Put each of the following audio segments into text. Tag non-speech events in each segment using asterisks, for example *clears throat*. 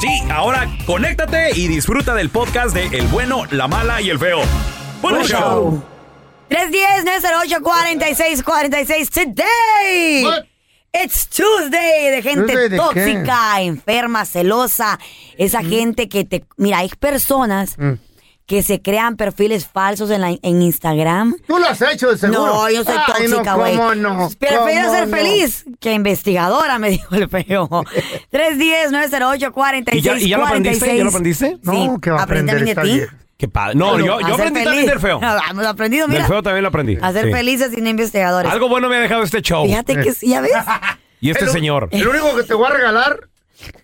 Sí, ahora conéctate y disfruta del podcast de El bueno, la mala y el feo. ¡Buen Buen show! show. 310-908-4646 today. What? It's Tuesday de gente Tuesday de tóxica, enferma, celosa. Esa gente que te... Mira, hay personas Mm. Que se crean perfiles falsos en, la- en Instagram. Tú lo has hecho de seguro. No, yo soy Ay, no, tóxica, güey. ¿Cómo no? Prefiero ¿Cómo ser no? feliz que investigadora, *laughs* me dijo el feo. *laughs* 310-908-4646. ¿Y ya- y ya lo aprendiste? ¿Ya lo aprendiste? No, Sí, que va a aprender también de ti. Qué padre. No, yo, A yo ser aprendí también feliz. del feo. Hemos aprendido, Del mira. feo también lo aprendí. A ser Sí. felices y no investigadores. Algo bueno me ha dejado este show. Fíjate que sí, ya ves. *laughs* Y este El- señor. El único que te voy a regalar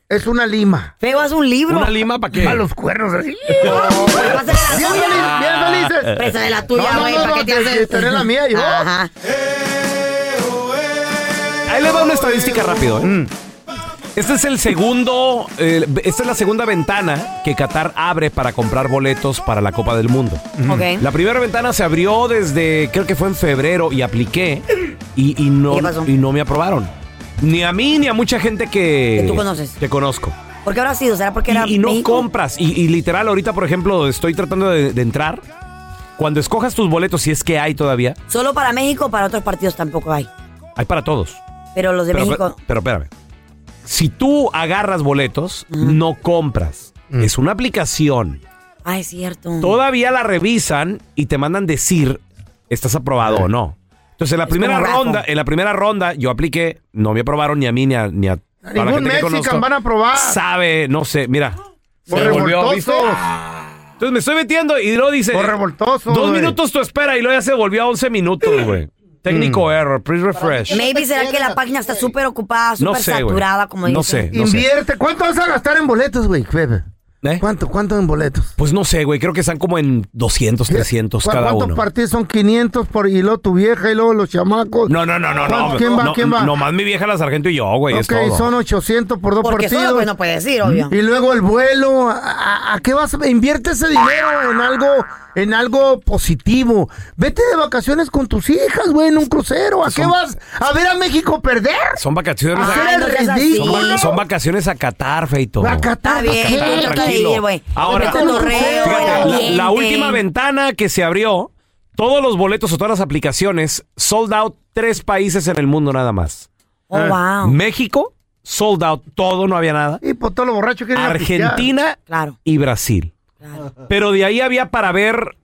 es una lima. Feo es un libro. ¿Una lima para qué? A los cuernos así. *laughs* Pásale la Bien, tuya. feliz- bien felices. Préstale la tuya, No, no, güey, no, ¿para no, qué te te- haces? te- tener la mía yo. Ajá. Ahí le va una estadística rápido. ¿eh? Este es el segundo, eh, esta es la segunda ventana que Qatar abre para comprar boletos para la Copa del Mundo. Ok. La primera ventana se abrió desde, creo que fue en febrero y apliqué y, y no, ¿Qué pasó? y no me aprobaron. Ni a mí ni a mucha gente que, Que tú conoces. Que conozco. ¿Por qué habrá sido? ¿Será porque era Y, y no México? compras. Y, y literal, ahorita, por ejemplo, estoy tratando de, de entrar. Cuando escojas tus boletos, si es que hay todavía, Solo para México, para otros partidos tampoco hay. hay para todos. Pero los de pero, México... pero espérame. Si tú agarras boletos, no compras. Es una aplicación. Ah, es cierto. Todavía la revisan y te mandan decir estás aprobado o no. Entonces, en la Es primera ronda, en la primera ronda, yo apliqué, no me aprobaron ni a mí ni a, ni a la Ningún gente que Mexican conozco. van a aprobar. Sabe, no sé, mira. Por Se volvió, ¿viste? revoltosos. Entonces me estoy metiendo y luego dice. Por revoltoso, Dos minutos tu espera y luego ya se volvió a 11 minutos, güey. Técnico error, please refresh. Maybe será que la página está súper ocupada, No súper sé, saturada, como No dicen. sé, no sé. Invierte. ¿Cuánto vas a gastar en boletos, güey? ¿Eh? ¿Cuánto, cuánto en boletos? Pues no sé, güey. Creo que están como en 200, 300 ¿Cu- cada ¿Cuántos uno. partidos son 500 por y luego tu vieja y luego los chamacos? No, no, no, no, no. ¿Quién va? No, ¿Quién va? Nomás mi vieja la sargento y yo, güey. es ok, todo. son 800 por dos Porque partidos. solo pues no puede decir, obvio. Y luego el vuelo, ¿a, a- a qué vas? Invierte ese dinero en algo, en algo positivo. Vete de vacaciones con tus hijas, güey, en un crucero. ¿A qué vas? ¿A ver a México perder? Son vacaciones ¿A a, no son, son vacaciones a Qatar, feito. ¿A Qatar? ¿qué? tú trata de Tranquilo. ir, güey. Ahora, cotorreo, fíjate, la, la última ventana que se abrió, todos los boletos o todas las aplicaciones sold out tres países en el mundo nada más. Oh, wow. México, sold out todo, no había nada. Y por todos los borrachos que. Argentina Claro, y Brasil. claro. Pero de ahí había para ver.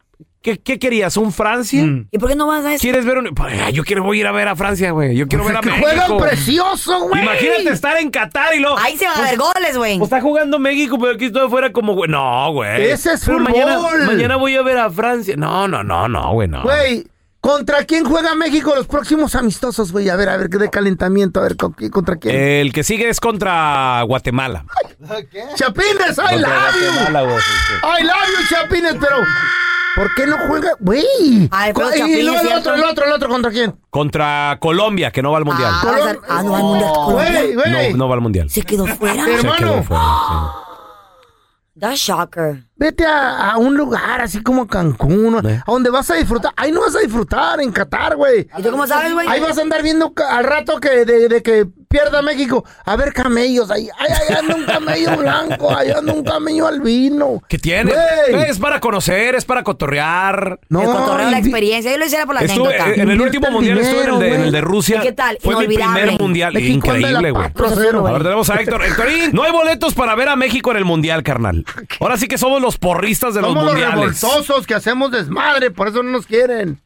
¿Qué, qué querías? ¿Un Francia? Mm. ¿Y por qué no vas a eso? ¿Quieres ver un.? Pues, ay, yo quiero voy a ir a ver a Francia, güey. Yo quiero ver a Que México. juegan precioso, güey. Imagínate estar en Qatar y luego. Ahí se van a ver goles, güey. Pues está jugando México, pero aquí estoy afuera como, güey. No, güey. Ese es Pero fútbol. Mañana, mañana voy a ver a Francia. No, no, no, no, güey, no. Güey, ¿contra quién juega México los próximos amistosos, güey? A ver, a ver, de calentamiento, a ver, ¿con quién- ¿contra quién? El que sigue es contra Guatemala. Chapines, I Contra love you. Guatemala, güey, sí, sí. I love you, Chapines, pero ¿Por qué no juega? Güey. Ay, pero Y Chapín, luego es el otro, el otro, el otro, ¿contra quién? Contra Colombia, que no va al mundial. Ah, o sea, ah, no va al mundial. Güey, güey. No, no va al mundial. Se quedó fuera. Se Hermano. quedó fuera, sí. That's shocker. Vete a, a un lugar así como Cancún, Eh. a donde vas a disfrutar. Ahí no vas a disfrutar, en Qatar, güey. ¿Y tú cómo sabes, güey? Ahí vas a andar viendo al rato que de, de que pierda México. A ver camellos ahí. Ay, ahí anda un camello *laughs* blanco, ahí anda un camello albino. ¿Qué tiene? Güey. Es para conocer, es para cotorrear. No, el cotorreo, la experiencia. Yo lo hiciera por la Estuve, anécdota. en el último el mundial estuve en el, de, dinero, en el de güey. Rusia. ¿Y qué tal? Fue mi primer mundial. México Increíble, güey. patria, cero. A ver, tenemos a Héctor. Héctorín, no hay boletos para ver a México en el mundial, carnal. *laughs* Ahora sí que somos los porristas de los Somos los mundiales. revoltosos que hacemos desmadre, por eso no nos quieren.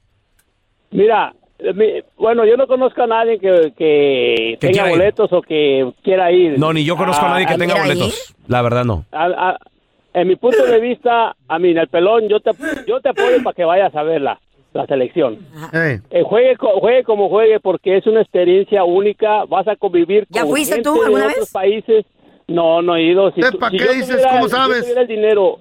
Mira, eh, mi- bueno, yo no conozco a nadie que, que Que tenga ir. boletos o que quiera ir. No, ni yo conozco a nadie que Ah, tenga ¿quiera boletos. La verdad, no. a- a- en mi punto de vista, a mí, en el pelón, yo te, yo te apoyo para que vayas a ver la, la selección. Ey. Eh, juegue, juegue como juegue porque es una experiencia única. Vas a convivir ¿Ya con fuiste gente tú de otros países. No, no he ido. Si, ¿Eh, tú- pa' si qué yo dices? tuviera- ¿Cómo si yo sabes? el dinero,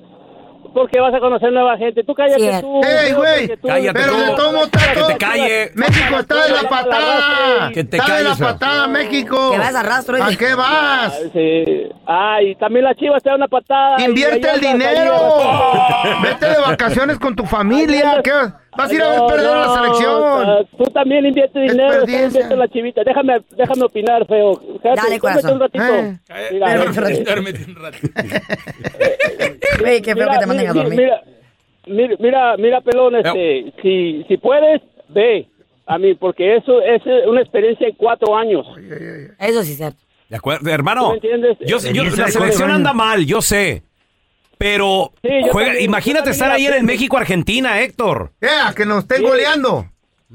porque vas a conocer nueva gente. Tú cállate Cierto. tú. ¡Ey, güey! Cállate Pero tú. de todo modo está Que te calle. México está de la patada. Que te está de la patada, México. Que vas a rastro, ¿A qué vas? Sí. Ah, y también la Chivas te da una patada. Invierte el dinero. Vete de vacaciones con tu familia. ¿Qué? Vas a ir a ver No, perder a la no, selección. Tú también invierte dinero, tú Desperdician. invierte en la chivita. Déjame, déjame opinar, feo. Déjate, Dale, corazón. un ratito. Eh. Mira, Duérmete un *laughs* eh, Güey, qué feo que te manden a mira, dormir. Mira, mira, mira, mira, pelón, este, si, si puedes, ve. A mí, porque eso es una experiencia en cuatro años. Eso sí es cierto. De acuerdo, hermano. ¿Tú me entiendes? Yo, yo- la selección anda mal, yo sé. Pero Sí, juega, también, imagínate estar la en tengo. México-Argentina, Héctor. A que nos estén Sí. goleando.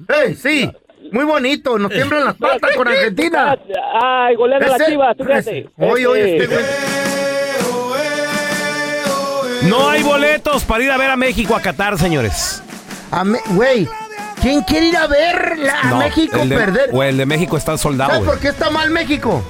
Ey, sí. Muy bonito. Nos tiemblan las patas con Argentina. Ay, golean a la chivas, tú fíjate. Oye, oye, Este, güey. No hay boletos para ir a ver a México a Qatar, señores. A Güey, ¿quién quiere ir a ver la- a No, México el de, perder? O el de México está soldado, ¿Sabes por qué está mal México?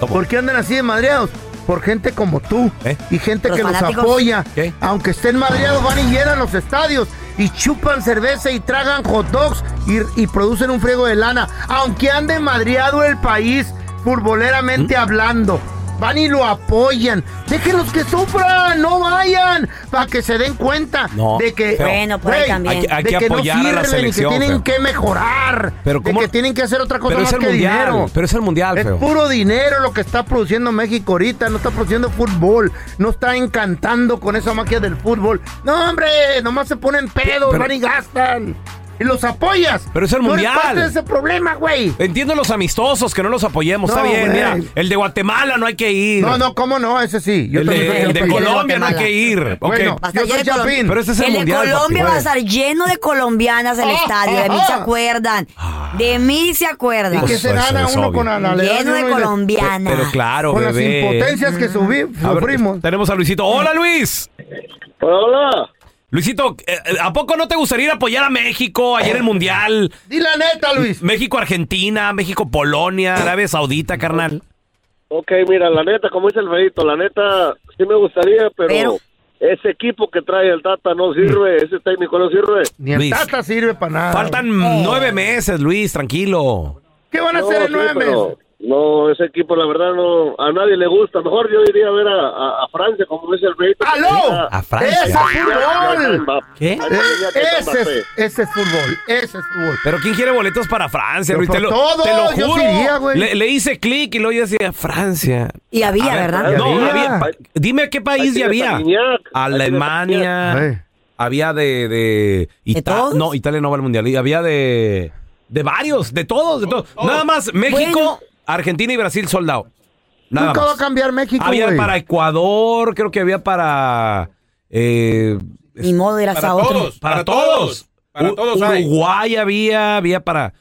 ¿Cómo? ¿Por qué andan así de madreados? Por gente como tú ¿Eh? y gente Los que los fanáticos. apoya. ¿Qué? Aunque estén madreados, van y llenan los estadios y chupan cerveza y tragan hot dogs y, y producen un friego de lana. Aunque ande madreado el país, futboleramente ¿Mm? hablando. Van y lo apoyan. Déjenlos que sufran, no vayan, para que se den cuenta No, de que, feo. Bueno, por ahí güey, también. Hay que- hay de que que no apoyar a la sirven y que tienen feo. que mejorar, Pero de ¿cómo- que tienen que hacer otra cosa Pero más es el que mundial. dinero. Pero es el mundial, Es feo. puro dinero lo que está produciendo México ahorita, no está produciendo fútbol, no está encantando con esa magia del fútbol. No, hombre, nomás se ponen pedos, Pero- van y gastan. Y los apoyas. Pero es el eres mundial. parte de ese problema, güey. Entiendo los amistosos, que no los apoyemos. Está bien, güey. mira. El de Guatemala no hay que ir. No, no, ¿cómo no? Ese sí. Yo el de, el. Colombia no hay que ir. Bueno, yo soy Chapín. Pero ese es el, el mundial. de Colombia papi. va a estar lleno de colombianas el Ah, estadio. De mí ah, se ah. acuerdan. De mí se acuerdan. ¿Y Pues, se es uno con la la- Lleno de colombianas. Pero claro, Con las impotencias que sufrimos. tenemos a Luisito. Hola, Luis. Hola. Luisito, eh, ¿a poco no te gustaría ir a apoyar a México ayer en el Mundial? Di la neta, Luis. México-Argentina, México-Polonia, Arabia Saudita, carnal. Ok, mira, la neta, como dice el feito, la neta sí me gustaría, pero, Pero- ese equipo que trae el Tata no sirve, ese técnico no sirve. Ni el Luis. Tata sirve para nada. Faltan nueve meses, Luis, tranquilo. ¿Qué van a No, hacer en sí, nueve pero meses? No, ese equipo la verdad no, a nadie le gusta. Mejor yo iría a ver a, a- a Francia, como dice el feito. ¡Aló! A Francia. ¡Ese es fútbol! ¿Qué? Eh, Ese es, ese es fútbol, ese es fútbol. Pero ¿quién quiere boletos para Francia, Luis? Te lo, todo, te lo yo juro. sí iría, güey. le, le hice clic y luego yo decía Francia. Y había, ver, ¿verdad? No, había. había. Dime a qué país ya había. Alemania. Había de, de Ita- todos? No, Italia no va al mundial. y Había de de varios, de todos, de todos. Nada más México, Bueno. Argentina y Brasil soldado. Nada Nunca va a más. cambiar México, Había güey. para Ecuador, creo que había para eh, Ni modo de ir a otro. para, todos. Para todos hay. Uruguay había, había para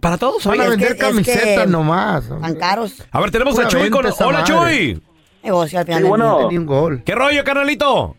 para todos. Van a vender es que- camisetas nomás. Tan caros. A ver, tenemos a Chuy con esa Hola madre. Chuy. Negocio al final. Sí, del bueno. día. Ni un gol. ¿Qué rollo, carnalito?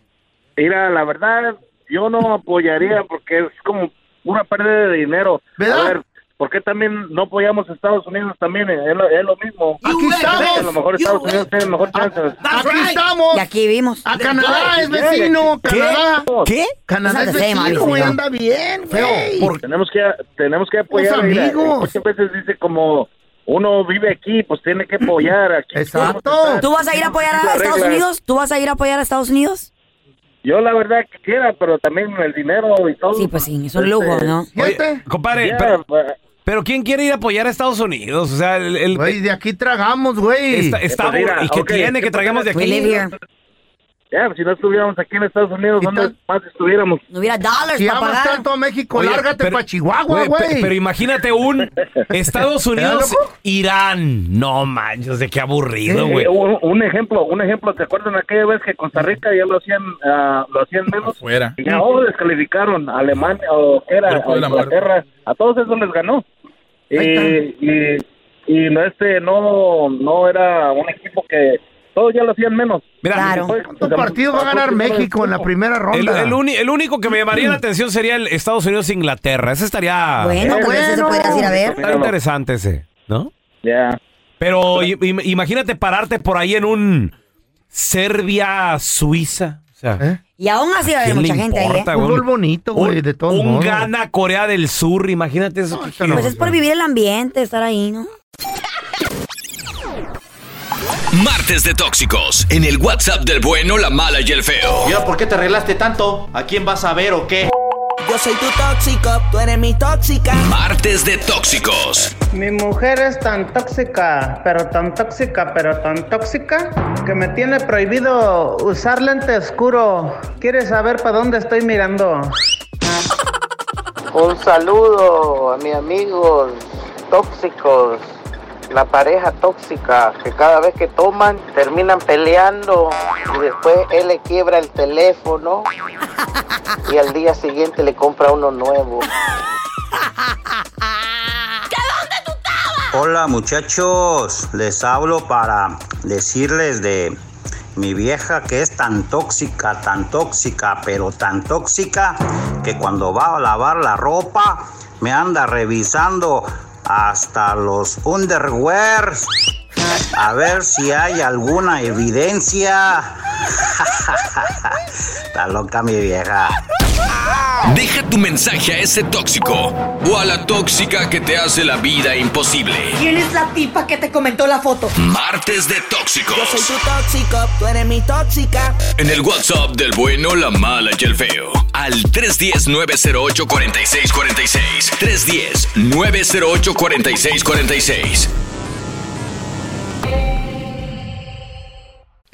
Mira, la verdad, yo no apoyaría porque es como una pérdida de dinero. ¿Verdad? A ver, ¿por qué también no apoyamos a Estados Unidos también? Es lo, es lo mismo. Aquí A lo mejor estamos. Estados Unidos tiene mejor chance. Aquí estamos. Y aquí vimos. A Canadá es vecino. Canadá. ¿Qué? Canadá es vecino, güey. Anda bien, güey. Tenemos que, tenemos que apoyar. Amigos. Muchas veces dice como uno vive aquí, pues tiene que apoyar aquí. Exacto. ¿Tú vas a ir a apoyar a Estados. Unidos? ¿Tú vas a ir a apoyar a Estados Unidos? Yo la verdad que quiera, pero también el dinero y todo. Sí, pues sí, es un lujo, ¿no? Oye, compadre, Ya, pero, pero ¿quién quiere ir a apoyar a Estados Unidos? O sea, el, el- Güey, de aquí tragamos, güey. está, está Pues mira, ¿y qué ok, tiene que ¿qué traigamos de aquí? Si no estuviéramos aquí en Estados Unidos, ¿Y ¿dónde más estuviéramos? No hubiera dólares Si para amas pagar. tanto a México, Oye, lárgate pero- para Chihuahua, Güey, pe- güey. Pero imagínate un *laughs* Estados Unidos? Irán. No manches, de qué aburrido, güey. Un, un ejemplo, un ejemplo, ¿te acuerdan aquella vez que Costa Rica ya lo hacían, ah, lo hacían menos? Fuera. Y ya oh, descalificaron a Alemania o qué era, a. Inglaterra, a todos esos les ganó. Y, y, y no este no no era un equipo que todos ya lo hacían menos. Mira, Claro. Estos partidos va a ganar México en la primera ronda. el uni- el único que me llamaría la *clears throat* atención sería el Estados Unidos-Inglaterra. Ese estaría Bueno, eso se bueno. podrías ir a ver. está interesante ese, ¿no? Ya. Pero imagínate pararte por ahí en un Serbia-Suiza. O sea, ¿Eh? Y aún así va a haber ¿quién le mucha gente ahí, ¿eh? güey? Fútbol bonito, güey, Un- de todos Un modos. gana Corea del Sur, imagínate eso. Pues es por vivir el ambiente, estar ahí, ¿no? Martes de Tóxicos en el WhatsApp del bueno, la mala y el feo. Mira, ¿por qué te arreglaste tanto? ¿A quién vas a ver o qué? Yo soy tu tóxico, tú eres mi tóxica. Martes de Tóxicos. Mi mujer es tan tóxica, pero tan tóxica, pero tan tóxica, que me tiene prohibido usar lente oscuro. ¿Quieres saber para dónde estoy mirando? Un saludo a mis amigos tóxicos, la pareja tóxica, que cada vez que toman terminan peleando y después él le quiebra el teléfono y al día siguiente le compra uno nuevo. Hola muchachos, les hablo para decirles de mi vieja que es tan tóxica, tan tóxica, pero tan tóxica que cuando va a lavar la ropa me anda revisando hasta los underwears a ver si hay alguna evidencia. *laughs* Está loca mi vieja. Deja tu mensaje a ese tóxico o a la tóxica que te hace la vida imposible. ¿Quién es la tipa que te comentó la foto? Martes de Tóxicos. Yo soy tu tóxico, tú eres mi tóxica. En el WhatsApp del bueno, la mala y el feo. Al 310-908-4646. 310-908-4646.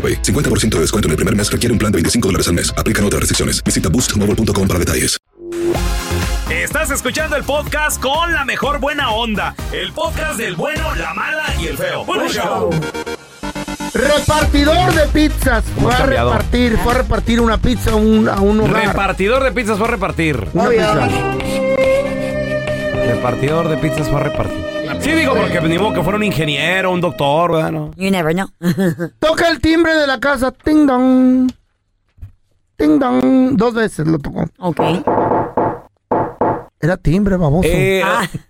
AroPay. 50% de descuento en el primer mes requiere un plan de 25 dólares al mes. Aplican otras restricciones. Visita boostmobile.com para detalles. Estás escuchando el podcast con la mejor buena onda. El podcast del bueno, la mala y el feo. Bueno, show. Repartidor de pizzas. Fue a cambiado. repartir, fue a repartir una pizza a un, a un hogar. Repartidor de pizzas fue a repartir. Una pizza. Repartidor de pizzas fue a repartir. Sí, digo, porque ni modo que fuera un ingeniero, un doctor, ¿verdad? No. You never know. *laughs* Toca el timbre de la casa. Ting dong. Ting dong. Dos veces lo tocó. Ok. Era timbre, baboso. Eh,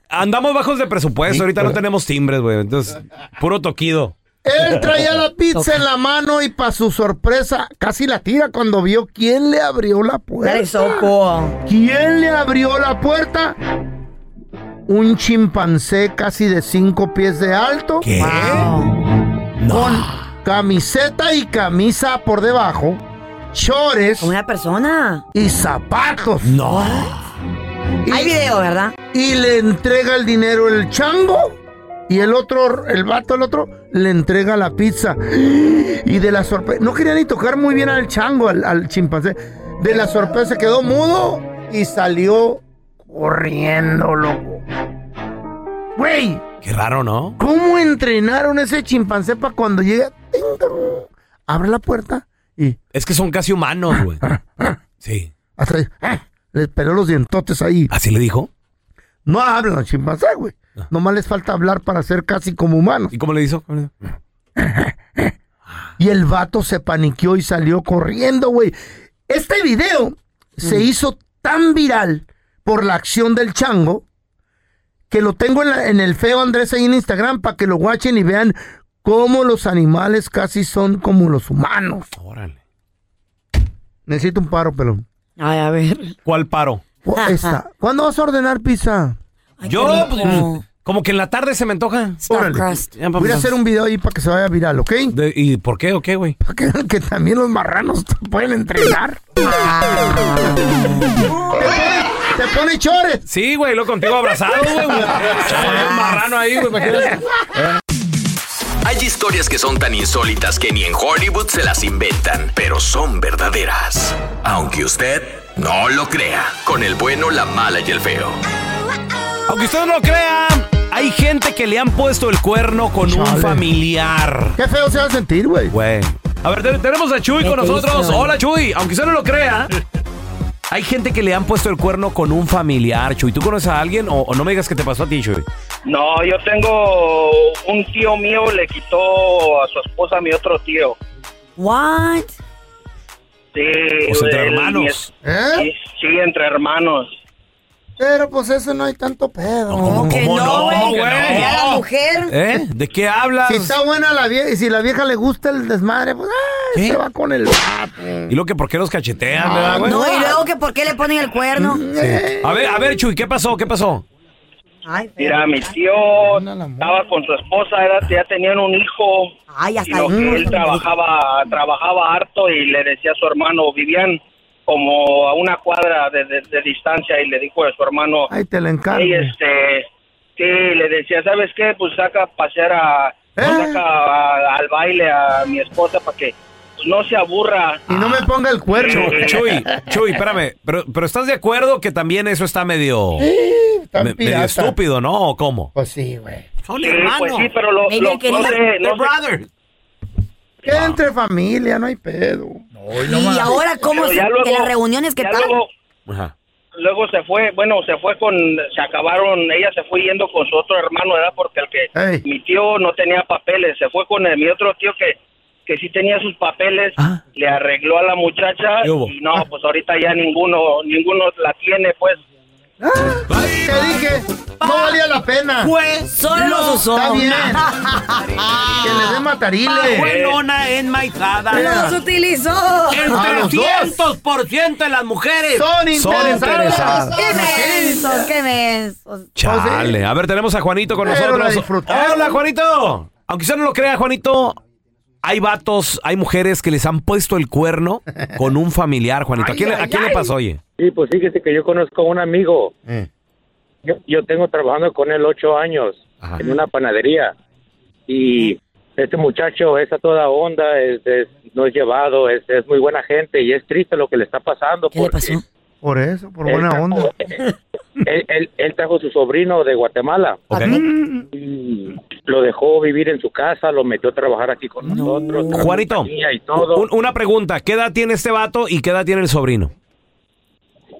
Andamos bajos de presupuesto, ahorita no tenemos timbres, güey. Entonces, puro toquido. Él traía la pizza en la mano y para su sorpresa casi la tira cuando vio quién le abrió la puerta. So cool. ¿Quién le abrió la puerta? Un chimpancé casi de cinco pies de alto. ¿Qué? Con camiseta y camisa por debajo, chores Una persona. y zapatos. No. Hay video, ¿verdad? Y le entrega el dinero el chango. Y el otro, el vato, el otro, le entrega la pizza. Y de la sorpresa. No quería ni tocar muy bien al chango, al, al chimpancé. De la sorpresa quedó mudo y salió corriendo, loco. Güey, Qué raro, ¿no? ¿cómo entrenaron ese chimpancé para cuando llega? Abre la puerta y Es que son casi humanos, güey. Sí. hasta ahí, ¡ah! le peló los dientotes ahí. ¿Así le dijo? No hablan los chimpancés, güey. Nomás les falta hablar para ser casi como humanos. ¿Y cómo le hizo? Y el vato se paniqueó y salió corriendo, güey. Este video se hizo tan viral por la acción del chango que lo tengo en, la- en el feo Andrés ahí en Instagram para que lo guachen y vean cómo los animales casi son como los humanos. Órale. Necesito un paro, pelón. Ay, a ver. ¿Cuál paro? Esta. ¿Cuándo vas a ordenar pizza? Yo, pues, como que en la tarde se me antoja. Órale. Ya, pues, Voy a hacer un video ahí para que se vaya viral, ¿ok? De- ¿Y por qué o qué, güey? Para que vean que también los marranos te *laughs* pueden entrenar. Te pone chores. Sí, güey, lo contigo abrazado, güey. *laughs* marrano ahí, güey, imagínate. Hay historias que son tan insólitas que ni en Hollywood se las inventan, pero son verdaderas. Aunque usted no lo crea, con el bueno, la mala y el feo. Aunque usted no lo crea, hay gente que le han puesto el cuerno con un familiar. Qué feo se va a sentir, güey. Güey. A ver, te- tenemos a Chuy con nosotros. Hola, Chuy. Aunque usted no lo crea, hay gente que le han puesto el cuerno con un familiar, Chuy. ¿Tú conoces a alguien o, o no me digas que te pasó a ti, Chuy? No, yo tengo un tío mío le quitó a su esposa a mi otro tío. What? Sí, Pues entre hermanos. ¿Eh? Sí, sí, entre hermanos. Pero pues eso no hay tanto pedo. ¿Cómo Que no, no, güey. Ya la mujer. ¿Eh? ¿De qué hablas? Si está buena la vieja y si la vieja le gusta el desmadre, pues ah, ¿Qué? se va con el. ¿Y lo que por qué los cachetean, verdad, güey? No, y luego que por qué le ponen el cuerno. Eh, A ver, a ver, Chuy, ¿qué pasó? ¿Qué pasó? Ay. Mira, mi tío estaba con su esposa, era, ya tenían un hijo. Ay, Y hasta lo ahí. que él trabajaba, trabajaba harto y le decía a su hermano, vivían como a una cuadra de, de- de distancia y le dijo a su hermano, Ahí te la encargo. Ey, este, sí, le decía, ¿sabes qué? Pues saca a pasear a, ¿Eh? saca a- al baile a mi esposa para que pues, no se aburra. Y no me ponga el cuerno. Chuy, Chuy, Chuy, espérame. Pero, pero ¿estás de acuerdo que también eso está medio, me- medio estúpido, ¿no? ¿O cómo? Pues sí, güey. Son Sí, pues sí, pero lo, no sé, no sé- Que entre familia, no hay pedo. Y ahora, ¿cómo se, luego- de las reuniones que tal? luego, Ajá. luego se fue, bueno, se fue con, se acabaron, ella se fue yendo con su otro hermano, ¿verdad? Porque el que, mi tío no tenía papeles, se fue con el- mi otro tío que, que sí tenía sus papeles, Ah. le arregló a la muchacha y no, pues ahorita ya ninguno, ninguno la tiene, pues. Te dije, no valía la pena. Solo los usó. Está bien. *laughs* que le dé matarile. Buenona enmaizada. Los utilizó. El A los dos. 300% de las mujeres Son interesadas. ¡Qué mensos, qué mensos! Chale. A ver, tenemos a Juanito con nosotros. Hola, Juanito. Aunque usted no lo crea, Juanito, hay vatos, hay mujeres que les han puesto el cuerno con un familiar, Juanito. ¿A quién, le- a quién le pasó, oye? Sí, pues fíjese que yo conozco a un amigo. Eh. Yo, yo tengo trabajando con él ocho años Ajá. en una panadería. Y este muchacho es a toda onda, es, es- no es llevado, es, es muy buena gente y es triste lo que le está pasando. ¿Qué le pasó? Por eso, por él buena trajo- onda. *laughs* Él, él- él trajo a su sobrino de Guatemala Ok. y lo dejó vivir en su casa, lo metió a trabajar aquí con nosotros. Juanito, Y todo. un- una pregunta. ¿Qué edad tiene este vato y qué edad tiene el sobrino?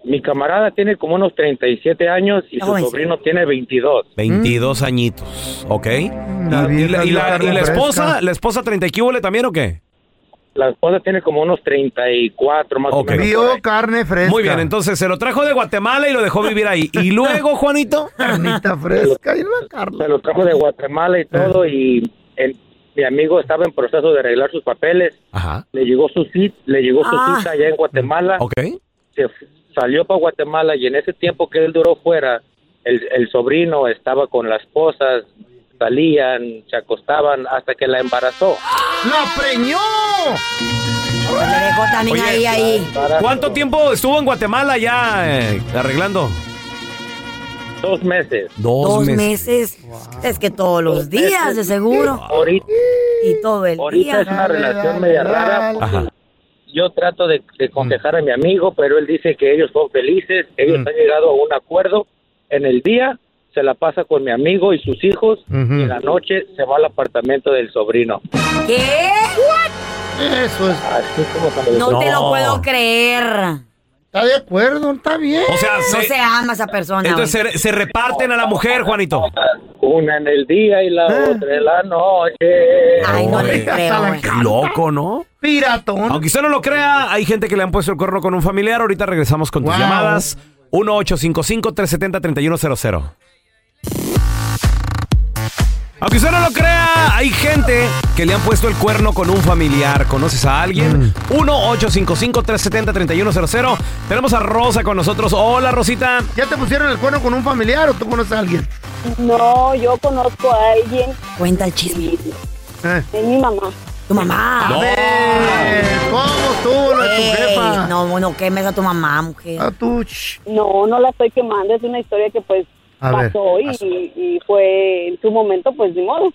mi camarada tiene como unos 37 años y su sobrino tiene 22. 22 añitos, ¿ok. ¿Y, la, y la- y la esposa? ¿La esposa 30 y también o qué? La esposa tiene como unos 34 más Ok. o menos. Vio carne fresca. Muy bien, entonces se lo trajo de Guatemala y lo dejó vivir ahí. ¿Y luego, Juanito? *laughs* Carnita fresca y la Carla. Se lo trajo de Guatemala y todo y el- mi amigo estaba en proceso de arreglar sus papeles. Ajá. Le llegó su cita, le llegó su Ah. cita allá en Guatemala. Ok. Se salió para Guatemala y en ese tiempo que él duró fuera, el, el sobrino estaba con la esposa, salían, se acostaban hasta que la embarazó. ¡La preñó! Le dejó también Oye, ahí, ahí. ¿Cuánto tiempo estuvo en Guatemala ya eh, arreglando? Dos meses. Dos, Dos meses. meses. Es que todos los días, de seguro. Ahorita, Y todo el ahorita es día. una relación media rara. Ajá. Yo trato de, de aconsejar a mi amigo, pero él dice que ellos son felices, ellos Mm. han llegado a un acuerdo. En el día se la pasa con mi amigo y sus hijos, y en la noche se va al apartamento del sobrino. ¿Qué? Eso es. Así como cuando No te lo puedo creer. ¿Está de acuerdo? Está bien. O sea, No se- se ama esa persona. entonces se, se reparten a la mujer, Juanito. una en el día y la Ah. otra en la noche. Ay, no le creo. Qué loco, ¿no? Piratón. Aunque usted no lo crea, hay gente que le han puesto el cuerno con un familiar. Ahorita regresamos con tus Wow. llamadas. 1-855-370-3100. Aunque usted no lo crea, hay gente que le han puesto el cuerno con un familiar. ¿Conoces a alguien? 1-855-370-3100. Tenemos a Rosa con nosotros. Hola, Rosita. ¿Ya te pusieron el cuerno con un familiar o tú conoces a alguien? No, yo conozco a alguien, Cuenta el chisme. Eh. es mi mamá. Tu mamá. A ver, ¿cómo estuvo lo de tu jefa? No, no quemes a tu mamá, mujer. A tu... No, no la estoy quemando, es una historia que pues A ver, pasó y, y fue en su momento pues ni modo.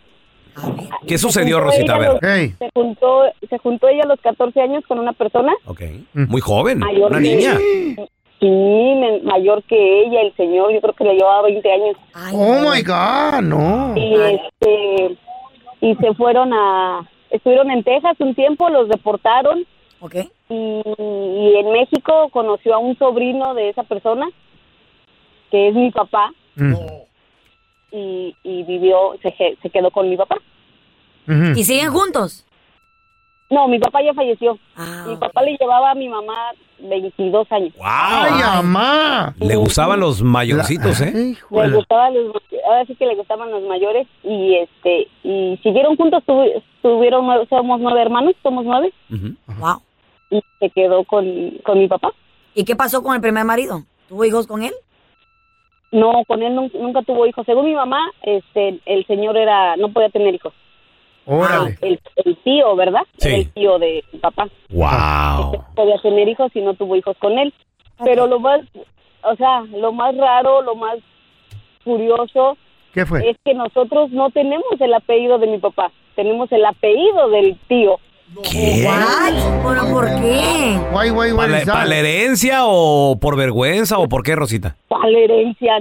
¿Qué sucedió, Se juntó Rosita? A ella ver. a los- Hey. Se juntó, se juntó ella a los 14 años con una persona Ok. Muy joven. mayor Una que niña. Sí, mayor que ella, el señor, yo creo que le llevaba 20 años. Oh my God, no. Y este y se fueron a estuvieron en Texas un tiempo, los deportaron. Ok. Y, y en México conoció a un sobrino de esa persona que es mi papá Mm. y, y vivió se, quedó con mi papá. ¿Y siguen juntos? No, mi papá ya falleció. Ah, Mi papá le llevaba a mi mamá 22 años. ¡Ay, mamá! Le gustaban los mayorcitos, ¿eh? Le gustaban los, ahora sí que le gustaban los mayores y este y siguieron juntos tuvi- tuvieron somos nueve hermanos somos nueve Wow. y se quedó con, con mi papá ¿Y qué pasó con el primer marido? ¿Tuvo hijos con él? No con él nun- nunca, tuvo hijos según mi mamá este el señor era no podía tener hijos Órale. el, el tío verdad Sí. El tío de mi papá Wow. no podía tener hijos y no tuvo hijos con él pero lo más o sea lo más raro lo más curioso ¿Qué fue? es que nosotros no tenemos el apellido de mi papá, tenemos el apellido del tío. ¿Qué? ¿Pero por qué? Guay, guay, guay. ¿Para, para la herencia o por vergüenza o por qué, Rosita? Para la herencia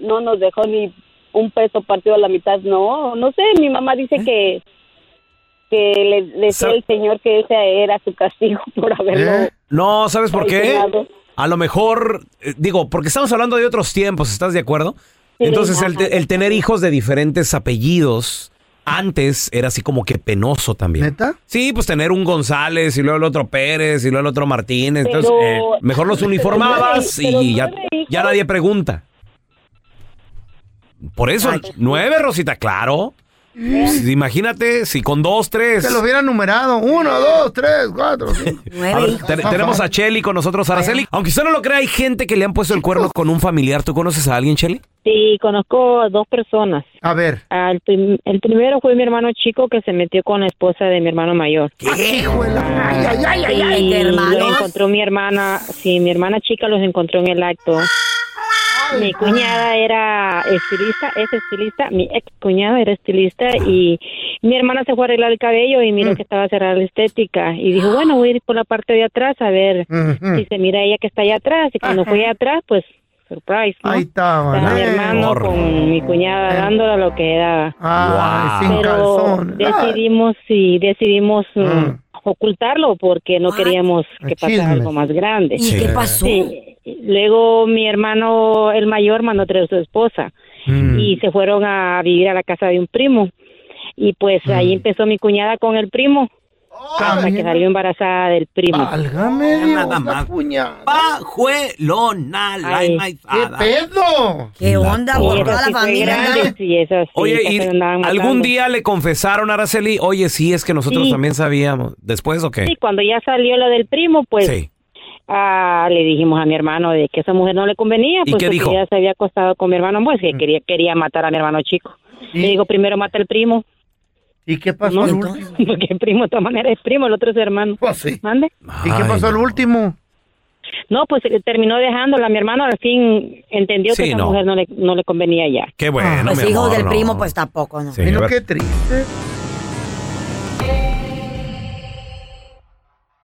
no nos dejó ni un peso partido a la mitad, no, no sé, mi mamá dice que que le decía el señor que ese era su castigo *laughs* por haberlo ¿Eh? No, ¿sabes por qué? A lo mejor, eh, digo, porque estamos hablando de otros tiempos, ¿estás de acuerdo? Sí, Entonces, el, el tener hijos de diferentes apellidos antes era así como que penoso también. ¿Neta? Sí, pues tener un González y luego el otro Pérez y luego el otro Martínez. Entonces, eh, mejor los *laughs* uniformabas Pero y pero ya nadie pregunta. Por eso, nueve, Rosita, claro. Pues, imagínate si con dos, tres. Se los hubieran numerado. Uno, dos, tres, cuatro. cinco. *laughs* A Nueve ver, hijos. te- tenemos a Chelly con nosotros, Araceli. Aunque usted no lo crea, hay gente que le han puesto el cuerno con un familiar. ¿Tú conoces a alguien, Chelly? Sí, conozco a dos personas. A ver. Al prim- el primero fue mi hermano chico que se metió con la esposa de mi hermano mayor. ¿Qué? Ay, ay, ay, ay, ay. Y ¿qué los hermanos? encontró mi hermana, sí, mi hermana chica los encontró en el acto. Mi cuñada era estilista, es estilista, mi ex cuñada era estilista y mi hermana se fue a arreglar el cabello y Mm. miró que estaba cerrada la estética y dijo, bueno, voy a ir por la parte de atrás a ver Ujú. si se mira ella que está allá atrás y cuando fue allá atrás, pues, surprise, ¿no? Ahí estaba. Estaba mi ¿no? hermano Horror. con mi cuñada dándola lo que era. Ay, sin Pero calzón. decidimos y decidimos mm, Mm. Ocultarlo porque no What? queríamos que pasara algo más grande. ¿Y qué pasó? Sí. Luego mi hermano, el mayor, mandó a traer a su esposa Mm. y se fueron a vivir a la casa de un primo. Y pues Mm. ahí empezó mi cuñada con el primo. Hasta que salió embarazada del primo. Válgame Nada Dios, más. cuñada. Pajuelona, la enmaizada. ¿Qué pedo? ¿Qué onda por toda sí la familia? grande, sí, eso sí, Oye, ¿y algún día le confesaron a Araceli? Oye, sí, es que nosotros también sabíamos. ¿Después o qué? Sí, cuando ya salió lo del primo, pues Sí. ah, le dijimos a mi hermano de que esa mujer no le convenía, ¿Y pues dijo? ella se había acostado con mi hermano, pues que quería, quería matar a mi hermano chico. Le digo, primero mata al primo. ¿Y qué pasó entonces, último? *laughs* Porque el primo de todas maneras es primo, el otro es hermano. Pues sí. ¿Mande? ¿Y qué pasó al último? No, pues eh, terminó dejándola. Mi hermano al fin entendió Sí, que esa no. mujer no le, no le convenía ya. Qué bueno, Los mi hijos amor, del no. primo, pues tampoco, ¿no? Sí, Mira ver. qué triste.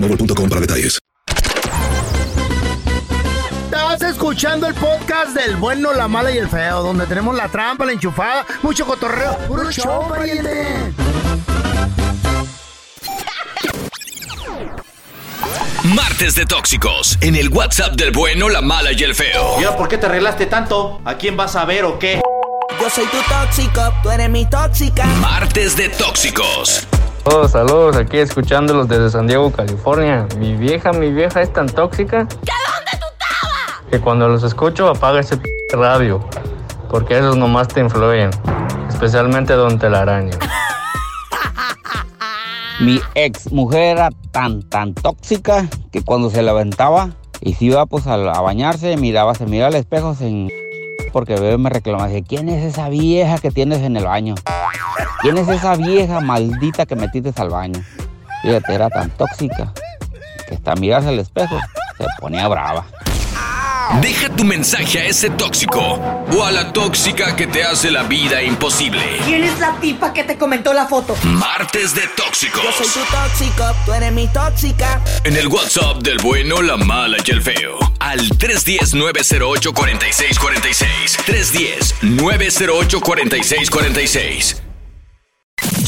boostmobile.com para detalles. Estás escuchando el podcast del bueno, la mala y el feo, donde tenemos la trampa, la enchufada, mucho cotorreo. ¡Puro show, pariente! Martes de Tóxicos en el WhatsApp del bueno, la mala y el feo. ¿Y ahora por qué te arreglaste tanto? ¿A quién vas a ver o qué? Yo soy tu tóxico, tú eres mi tóxica. Martes de Tóxicos. Saludos, saludos, aquí escuchándolos desde San Diego, California. Mi vieja, mi vieja es tan tóxica. ¿Que dónde tú estabas? Que cuando los escucho apaga ese p radio. Porque esos nomás te influyen. Especialmente Don Telaraño. *laughs* Mi ex mujer era tan, tan tóxica que cuando se levantaba y se iba pues a, a bañarse, miraba, se miraba al espejo sin... Porque bebé me reclamaba, dice, ¿quién es esa vieja que tienes en el baño? ¿Quién es esa vieja maldita que metiste al baño? Fíjate, era tan tóxica que hasta mirarse al espejo se ponía brava. Deja tu mensaje a ese tóxico o a la tóxica que te hace la vida imposible. ¿Quién es la tipa que te comentó la foto? Martes de Tóxicos. Yo soy tu tóxico, tú eres mi tóxica. En el WhatsApp del bueno, la mala y el feo. Al 310-908-4646. 310-908-4646.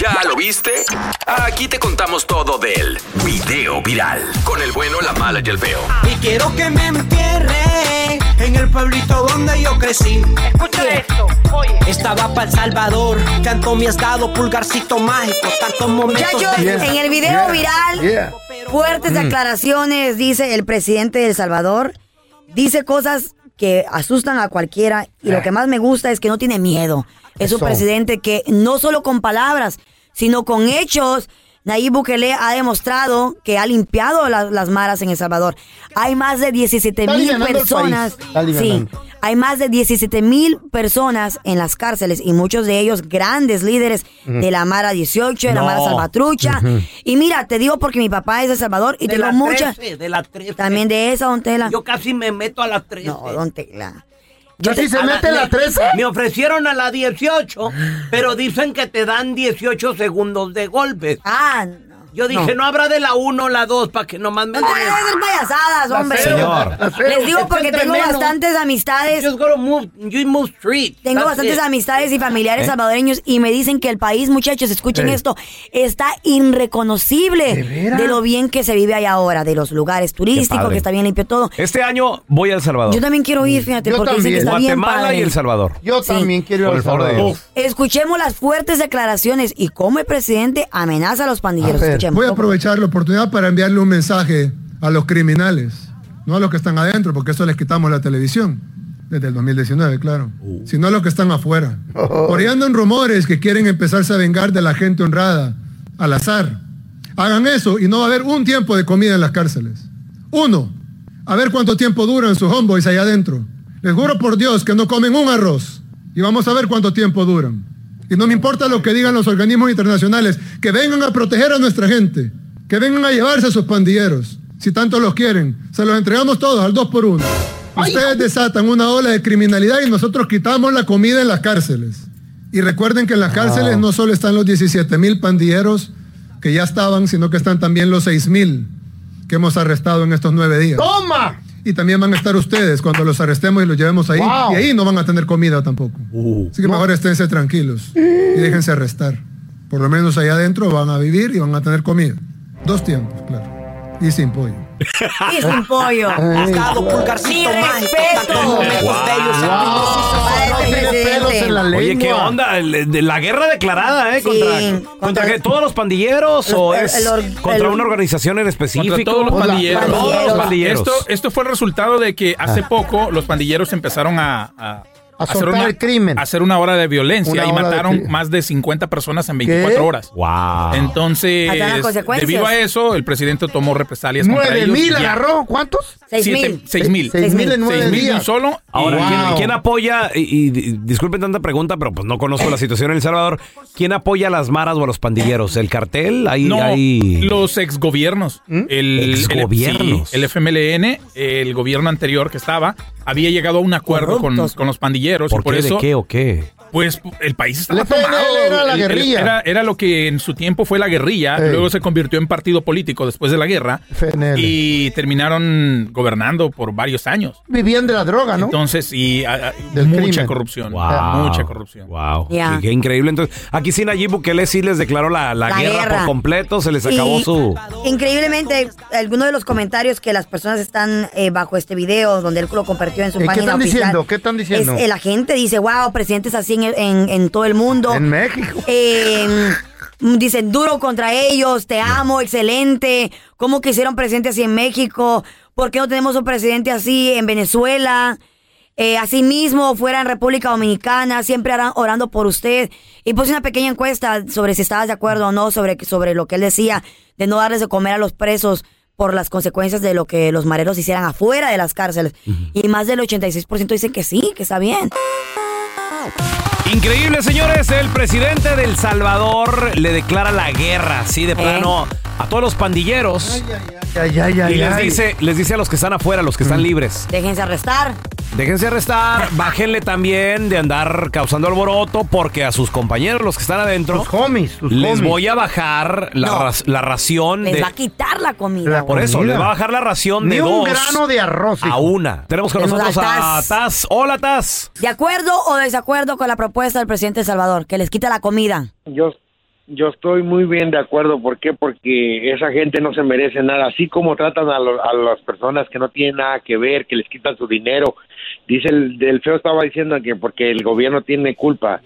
¿Ya lo viste? Aquí te contamos todo del video viral. Con el bueno, la mala y el feo. Y quiero que me entierre en el pueblito donde yo crecí. Escucha esto, oye. Estaba para El Salvador, tanto me has dado pulgarcito mágico, tantos momentos. Muchachos, de- en el video viral, fuertes Mm. declaraciones, dice el presidente de El Salvador. Dice cosas que asustan a cualquiera y lo que más me gusta es que no tiene miedo. Es un presidente que no solo con palabras, sino con hechos. Nayib Bukele ha demostrado que ha limpiado la- las maras en El Salvador. Hay más de 17 Está mil personas. Sí, hay más de 17 mil personas en las cárceles y muchos de ellos grandes líderes de la Mara 18, de la. Mara Salvatrucha. Y mira, te digo porque mi papá es de El Salvador y De tengo muchas. 13, de la 13. También de esa, don Tela. Yo casi me meto a la 13. No, don Tela. Yo ¿Casi se mete a la 13? Me ofrecieron a la 18, pero dicen que te dan 18 segundos de golpes. Ah, Yo dije, no, habrá de la 1 o la 2 para que nomás me... No te hacer payasadas, hombre. Señor. Les digo porque tengo bastantes amistades. Just go to move, you move street. Tengo That's bastantes it. amistades y familiares ¿Eh? salvadoreños y me dicen que el país, muchachos, escuchen Eh. esto, está irreconocible ¿De, lo bien que se vive allá ahora, de los lugares turísticos, que está bien limpio todo. Este año voy a El Salvador. Yo también quiero ir, fíjate, Yo porque dicen que está bien Guatemala padre. y El Salvador. Yo Sí. también quiero ir Por el favor de Salvador. Dios. Escuchemos las fuertes declaraciones y cómo el presidente amenaza a los pandilleros. Escuchemos. Voy a aprovechar la oportunidad para enviarle un mensaje a los criminales, no a los que están adentro, porque eso les quitamos la televisión, desde el 2019, claro, sino a los que están afuera. *laughs* Por ahí andan rumores que quieren empezarse a vengar de la gente honrada, al azar. Hagan eso y no va a haber un tiempo de comida en las cárceles. Uno, a ver cuánto tiempo duran sus homeboys allá adentro. Les juro por Dios que no comen un arroz. Y vamos a ver cuánto tiempo duran. Y no me importa lo que digan los organismos internacionales, que vengan a proteger a nuestra gente, que vengan a llevarse a sus pandilleros. Si tanto los quieren, se los entregamos todos al dos por uno. Ustedes desatan una ola de criminalidad y nosotros quitamos la comida en las cárceles. Y recuerden que en las cárceles no solo están los 17 mil pandilleros que ya estaban, sino que están también los 6 mil que hemos arrestado en estos nueve días. ¡Toma! Y también van a estar ustedes cuando los arrestemos y los llevemos ahí. Wow. Y ahí no van a tener comida tampoco. Así que mejor esténse tranquilos y déjense arrestar. Por lo menos allá adentro van a vivir y van a tener comida. Dos tiempos, claro. Y sin pollo. *laughs* Y sin pollo. Buscado pulgarcito mágico, respeto. Oye, ¿qué onda? La guerra declarada, ¿eh? Sí, ¿Contra, contra qué? todos los pandilleros o es contra el- una organización en específico? Contra todos los pandilleros. Todos los pandilleros. Esto, esto fue el resultado de que hace Ah. poco los pandilleros empezaron A hacer una, el crimen. hacer una hora de violencia Una y de mataron más de 50 personas en 24 horas. Wow. Entonces, debido a eso, el presidente tomó represalias contra ¿Nueve ellos. mil agarró? ¿Cuántos? Seis Siete- mil. Seis mil. Seis mil en nueve Seis mil de un días. solo. Ahora, ¿quién, quién apoya? Y, y- disculpen tanta pregunta, pero pues no conozco la situación en El Salvador. ¿Quién apoya a las maras o a los pandilleros? ¿El cartel? Ahí, No, ahí... los exgobiernos. El, el- Exgobiernos. sí, El, FMLN, el gobierno anterior que estaba, había llegado a un acuerdo con, con los pandilleros. ¿Por y por qué? eso, ¿De qué o qué? Pues el país estaba tomado. era la El- el- guerrilla. Era, era lo que en su tiempo fue la guerrilla, Ey. luego se convirtió en partido político después de la guerra FNL. y terminaron gobernando por varios años. Vivían de la droga, ¿no? Entonces, y a- a- Del mucha crimen. corrupción. Wow. Mucha corrupción. Wow. Qué, qué increíble. Entonces, aquí sí Nayib Bukele sí les declaró la, la La guerra, guerra. por completo. Se les Y- acabó su... Increíblemente, algunos de los comentarios que las personas están eh, bajo este video, donde él lo compartió en su ¿Y qué página están oficial, diciendo? ¿Qué están diciendo? Es, eh, la gente dice, wow, presidentes así en, en- en todo el mundo. En México. *laughs* Eh, mm, dicen, duro contra ellos, te amo, excelente. ¿Cómo quisieron presidente así en México? ¿Por qué no tenemos un presidente así en Venezuela? Eh, así mismo, fuera en República Dominicana, siempre harán- orando por usted. Y puse una pequeña encuesta sobre si estabas de acuerdo o no sobre, sobre lo que él decía de no darles de comer a los presos por las consecuencias de lo que los mareros hicieran afuera de las cárceles. Y más del 86% dicen que sí, que está bien. Oh. Increíble, señores. El presidente del Salvador le declara la guerra, así de plano, a todos los pandilleros. Ay, ay, ay, y les ay. dice, les dice a los que están afuera, a los que están libres. Déjense arrestar. Déjense arrestar, *laughs* bájenle también de andar causando alboroto, porque a sus compañeros, los que están adentro, Sus homies, les homies. voy a bajar la, No. ras- la ración Les de. va a quitar la comida. La. Por eso, les va a bajar la ración Ni de un dos grano de arroz. a una. Tenemos con nosotros a a Taz. Taz. Hola, Taz. ¿De acuerdo o desacuerdo con la propuesta del presidente de Salvador? Que les quita la comida. yo yo estoy muy bien de acuerdo. ¿Por qué? Porque esa gente no se merece nada. Así como tratan a, lo- a las personas que no tienen nada que ver, que les quitan su dinero. Dice el del feo estaba diciendo que porque el gobierno tiene culpa,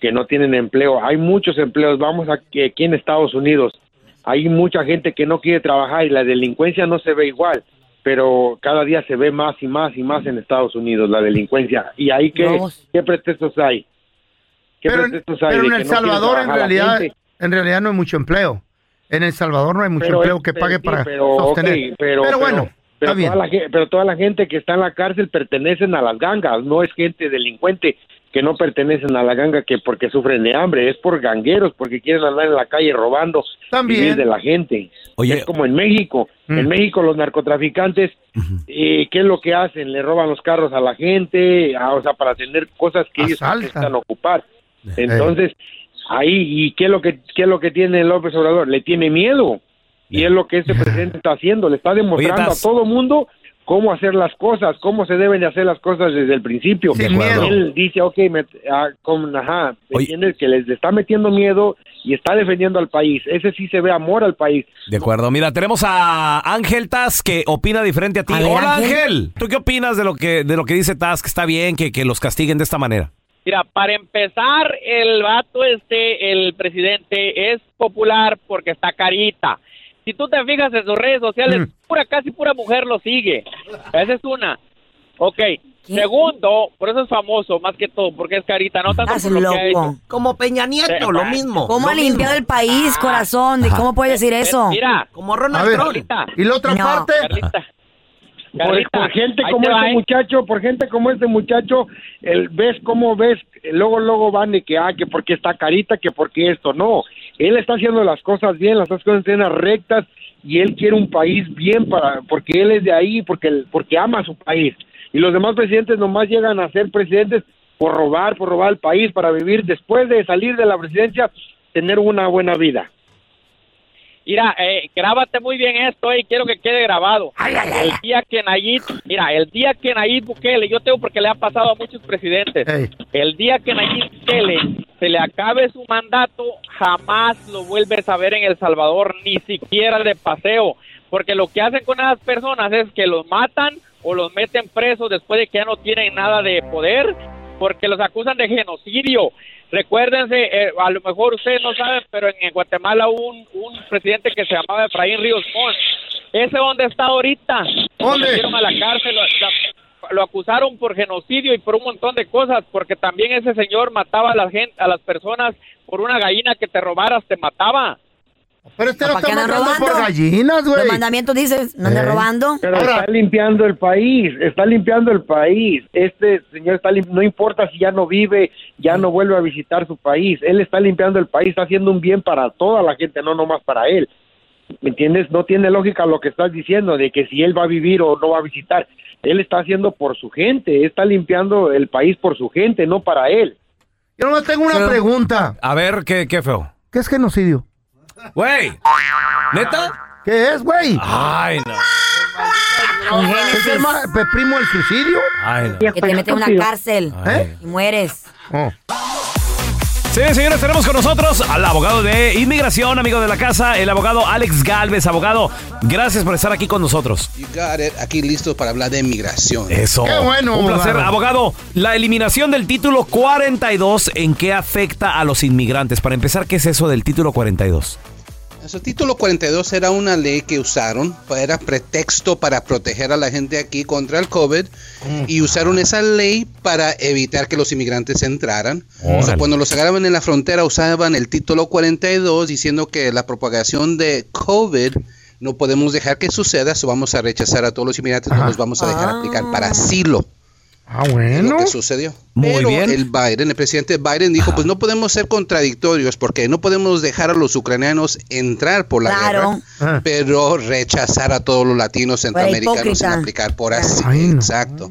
que no tienen empleo. Hay muchos empleos. Vamos a que aquí en Estados Unidos hay mucha gente que no quiere trabajar y la delincuencia no se ve igual. Pero cada día se ve más y más y más en Estados Unidos la delincuencia. ¿Y ahí qué, qué pretextos hay? ¿Qué Pero, en- pretextos hay pero en El no Salvador en realidad, en realidad no hay mucho empleo. En El Salvador no hay mucho Pero empleo que pague sí, para pero, sostener. pero, pero bueno, pero está bien. Toda la, pero toda la gente que está en la cárcel pertenecen a las gangas, no es gente delincuente que no pertenecen a la ganga que porque sufren de hambre, es por gangueros, porque quieren andar en la calle robando También. de la gente. Oye. Es como en México. Mm. En México los narcotraficantes, eh, ¿qué es lo que hacen? Le roban los carros a la gente, ah, o sea, para tener cosas que ellos necesitan ocupar. Entonces, ahí, ¿y qué es lo que qué es lo que tiene López Obrador? Le tiene miedo. Y es lo que este *laughs* presidente está haciendo, le está demostrando a todo mundo cómo hacer las cosas, cómo se deben de hacer las cosas desde el principio. De acuerdo. Él dice, ok, me, ah, con, ajá, ¿me entiendes? Que les está metiendo miedo y está defendiendo al país. Ese sí se ve amor al país. De acuerdo, mira, tenemos a Ángel Taz que opina diferente a ti. A ver, Hola Ángel. Ángel, ¿tú qué opinas de lo que de lo que dice Taz que está bien que, que los castiguen de esta manera? Mira, para empezar, el vato este, el presidente, es popular porque está carita. Si tú te fijas en sus redes sociales, pura, casi pura mujer lo sigue. Esa es una. Ok. Segundo, por eso es famoso, más que todo, porque es carita, no tanto por lo que ha hecho. Como Peña Nieto, lo mismo. ¿Cómo ha limpiado mismo. el país, corazón? ¿De ¿Cómo puedes decir eso? Mira, como Ronald Trump. ¿y la otra No. parte? Carlita, por gente como va, este ¿eh? muchacho, por gente como este muchacho, el, ves cómo ves, luego luego van de que, ah, que porque está carita, que porque esto, no. Él está haciendo las cosas bien, las cosas en las rectas y él quiere un país bien para, porque él es de ahí, porque, él- porque ama a su país. Y los demás presidentes nomás llegan a ser presidentes por robar, por robar el país, para vivir después de salir de la presidencia, tener una buena vida. Mira, eh, grábate muy bien esto y quiero que quede grabado. el día que Nayib, mira, el día que Nayib Bukele, yo tengo porque le ha pasado a muchos presidentes, el día que Nayib Bukele se le acabe su mandato, jamás lo vuelves a ver en El Salvador, ni siquiera de paseo, porque lo que hacen con esas personas es que los matan o los meten presos después de que ya no tienen nada de poder, porque los acusan de genocidio. Recuérdense, eh, a lo mejor ustedes no saben, pero en, Guatemala hubo un, un presidente que se llamaba Efraín Ríos Montt. ¿Ese dónde está ahorita? Lo metieron a la cárcel, lo, la- lo acusaron por genocidio y por un montón de cosas, porque también ese señor mataba a la gente, a las personas por una gallina que te robaras, te mataba. Pero este ¿Para no está matando por robando? gallinas, güey. Los mandamientos dices, no Eh, robando. Pero está limpiando el país, está limpiando el país. Este señor está no importa si ya no vive, ya no vuelve a visitar su país. Él está limpiando el país, está haciendo un bien para toda la gente, no nomás para él. ¿Me entiendes? No tiene lógica lo que estás diciendo de que si él va a vivir o no va a visitar. Él está haciendo por su gente, está limpiando el país por su gente, no para él. Yo nomás tengo una pregunta. A ver, ¿qué, qué feo? ¿Qué es genocidio? Güey, ¿neta? ¿Qué es, güey? Ay, no. ¿Es el pe- primo del suicidio? Ay, no. Que te meten en una cárcel y mueres. Sí, señores, tenemos con nosotros al abogado de inmigración, amigo de la casa, el abogado Alex Galvez. Abogado, gracias por estar aquí con nosotros. You got it. Aquí listos para hablar de migración. Eso. Un placer. Abogado, la eliminación del título 42, ¿en qué afecta a los inmigrantes? Para empezar, ¿qué es eso del título 42? Su título 42 era una ley que usaron, era pretexto para proteger a la gente aquí contra el COVID y usaron esa ley para evitar que los inmigrantes entraran. O sea, cuando los agarraban en la frontera usaban el título 42 diciendo que la propagación de COVID no podemos dejar que suceda, so vamos a rechazar a todos los inmigrantes, no los vamos a dejar aplicar para asilo. Ah, bueno. lo que sucedió. Muy Pero bien. el Biden, el presidente Biden dijo, pues no podemos ser contradictorios porque no podemos dejar a los ucranianos entrar por la Claro. guerra, pero rechazar a todos los latinos centroamericanos en aplicar por así. Exacto.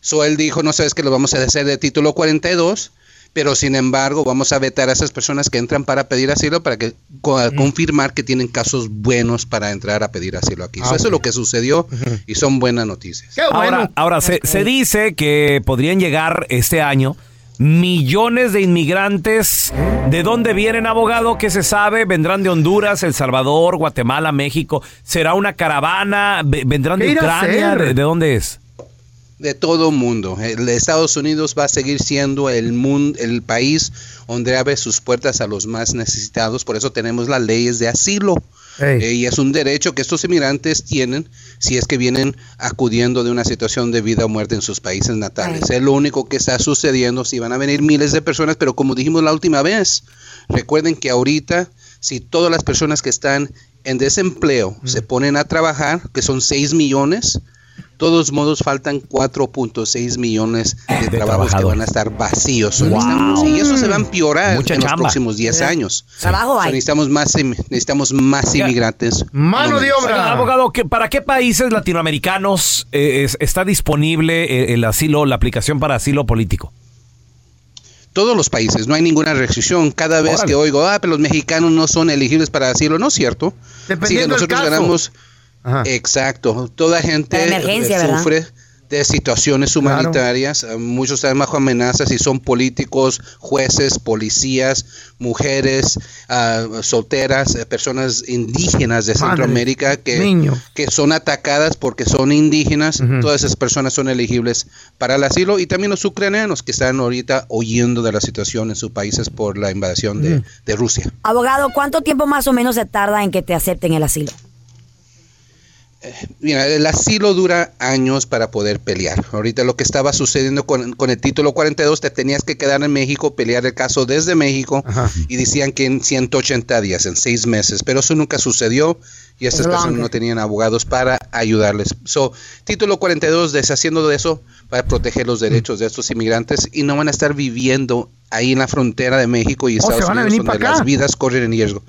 So él dijo, no sabes que lo vamos a hacer de título 42, pero sin embargo vamos a vetar a esas personas que entran para pedir asilo para que co- confirmar que tienen casos buenos para entrar a pedir asilo aquí. So, Ah, eso es lo que sucedió y son buenas noticias. Ahora, ahora se, se dice que podrían llegar este año millones de inmigrantes. ¿De dónde vienen, abogado? ¿Qué se sabe? ¿Vendrán de Honduras, El Salvador, Guatemala, México? ¿Será una caravana? Ve- ¿Vendrán de ¿Qué irá a Ucrania? de dónde es? De todo mundo. El Estados Unidos va a seguir siendo el mundo, el país donde abre sus puertas a los más necesitados. Por eso tenemos las leyes de asilo. Eh, y es un derecho que estos inmigrantes tienen si es que vienen acudiendo de una situación de vida o muerte en sus países natales. Es lo único que está sucediendo. Si van a venir miles de personas, pero como dijimos la última vez, recuerden que ahorita, si todas las personas que están en desempleo se ponen a trabajar, que son 6 millones, todos modos faltan 4.6 millones de, trabajos que van a estar vacíos. Wow. y eso se va a empeorar Mucha en chamba. los próximos 10 Sí. años. Trabajo hay. necesitamos más, im- necesitamos más inmigrantes. Oiga, abogado, ¿qué- ¿para qué países latinoamericanos eh, es- está disponible eh, el asilo, la aplicación para asilo político? todos los países, no hay ninguna restricción. Cada vez Órale. que oigo, ah, pero los mexicanos no son elegibles para asilo, no es cierto. Dependiendo Sí, del nosotros caso. ganamos. Exacto, toda gente sufre de situaciones humanitarias, eh, muchos están bajo amenazas y son políticos, jueces, policías, mujeres, ah, solteras, eh, personas indígenas de Madre, Centroamérica que, que son atacadas porque son indígenas, todas esas personas son elegibles para el asilo. Y también los ucranianos que están ahorita huyendo de la situación en sus países por la invasión de, de Rusia. Abogado, ¿cuánto tiempo más o menos se tarda en que te acepten el asilo? Mira, el asilo dura años para poder pelear. Ahorita lo que estaba sucediendo con, con el título 42, te tenías que quedar en México, pelear el caso desde México y decían que en 180 días, en seis meses, pero eso nunca sucedió y estas Es personas longer. no tenían abogados para ayudarles. So, título 42, deshaciendo de eso, para proteger los derechos de estos inmigrantes y no van a estar viviendo ahí en la frontera de México y Oh, ¿se Estados van a Unidos venir donde acá? las vidas corren en riesgo.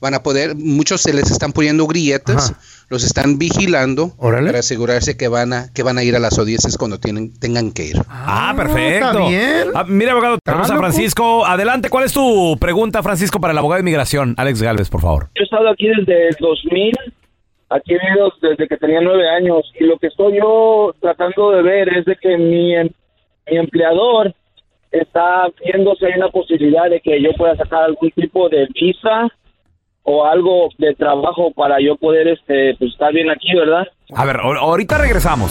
Van a poder, muchos se les están poniendo grilletes, los están vigilando para asegurarse que van a que van a ir a las audiencias cuando tienen tengan que ir. Ah, perfecto. está bien. Ah, mira, abogado, tenemos a. Francisco. Adelante, ¿cuál es tu pregunta, Francisco, para el abogado de inmigración? Alex Galvez, por favor. Yo he estado aquí desde el 2000, aquí he vivido desde que tenía nueve años y lo que estoy yo tratando de ver es de que mi, em- mi empleador está viendo si hay una posibilidad de que yo pueda sacar algún tipo de visa o algo de trabajo para yo poder este pues estar bien aquí, ¿verdad? A ver, ahor- ahorita regresamos.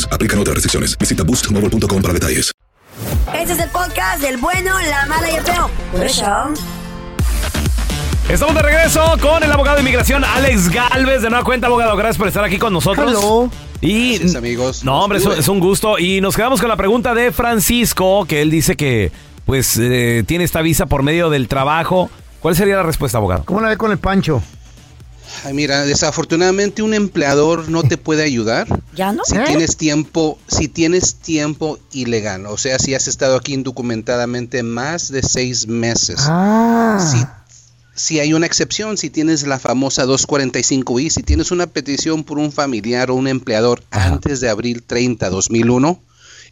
Aplican otras restricciones. Visita boostmobile.com para detalles. Este es el podcast del bueno, la mala y el feo. Por eso. Estamos de regreso con el abogado de inmigración Alex Galvez. De nueva cuenta, abogado, gracias por estar aquí con nosotros. Hello. Y amigos. No, hombre, es, un- es un gusto. Y nos quedamos con la pregunta de Francisco, que él dice que pues eh, tiene esta visa por medio del trabajo. ¿Cuál sería la respuesta, abogado? ¿Cómo la ve con el Pancho? Ay, mira, desafortunadamente un empleador no te puede ayudar. ¿Ya no? Si tienes tiempo, si tienes tiempo ilegal, o sea, si has estado aquí indocumentadamente más de seis meses. Ah. Si, si hay una excepción, si tienes la famosa 245i, si tienes una petición por un familiar o un empleador antes de abril 30, 2001,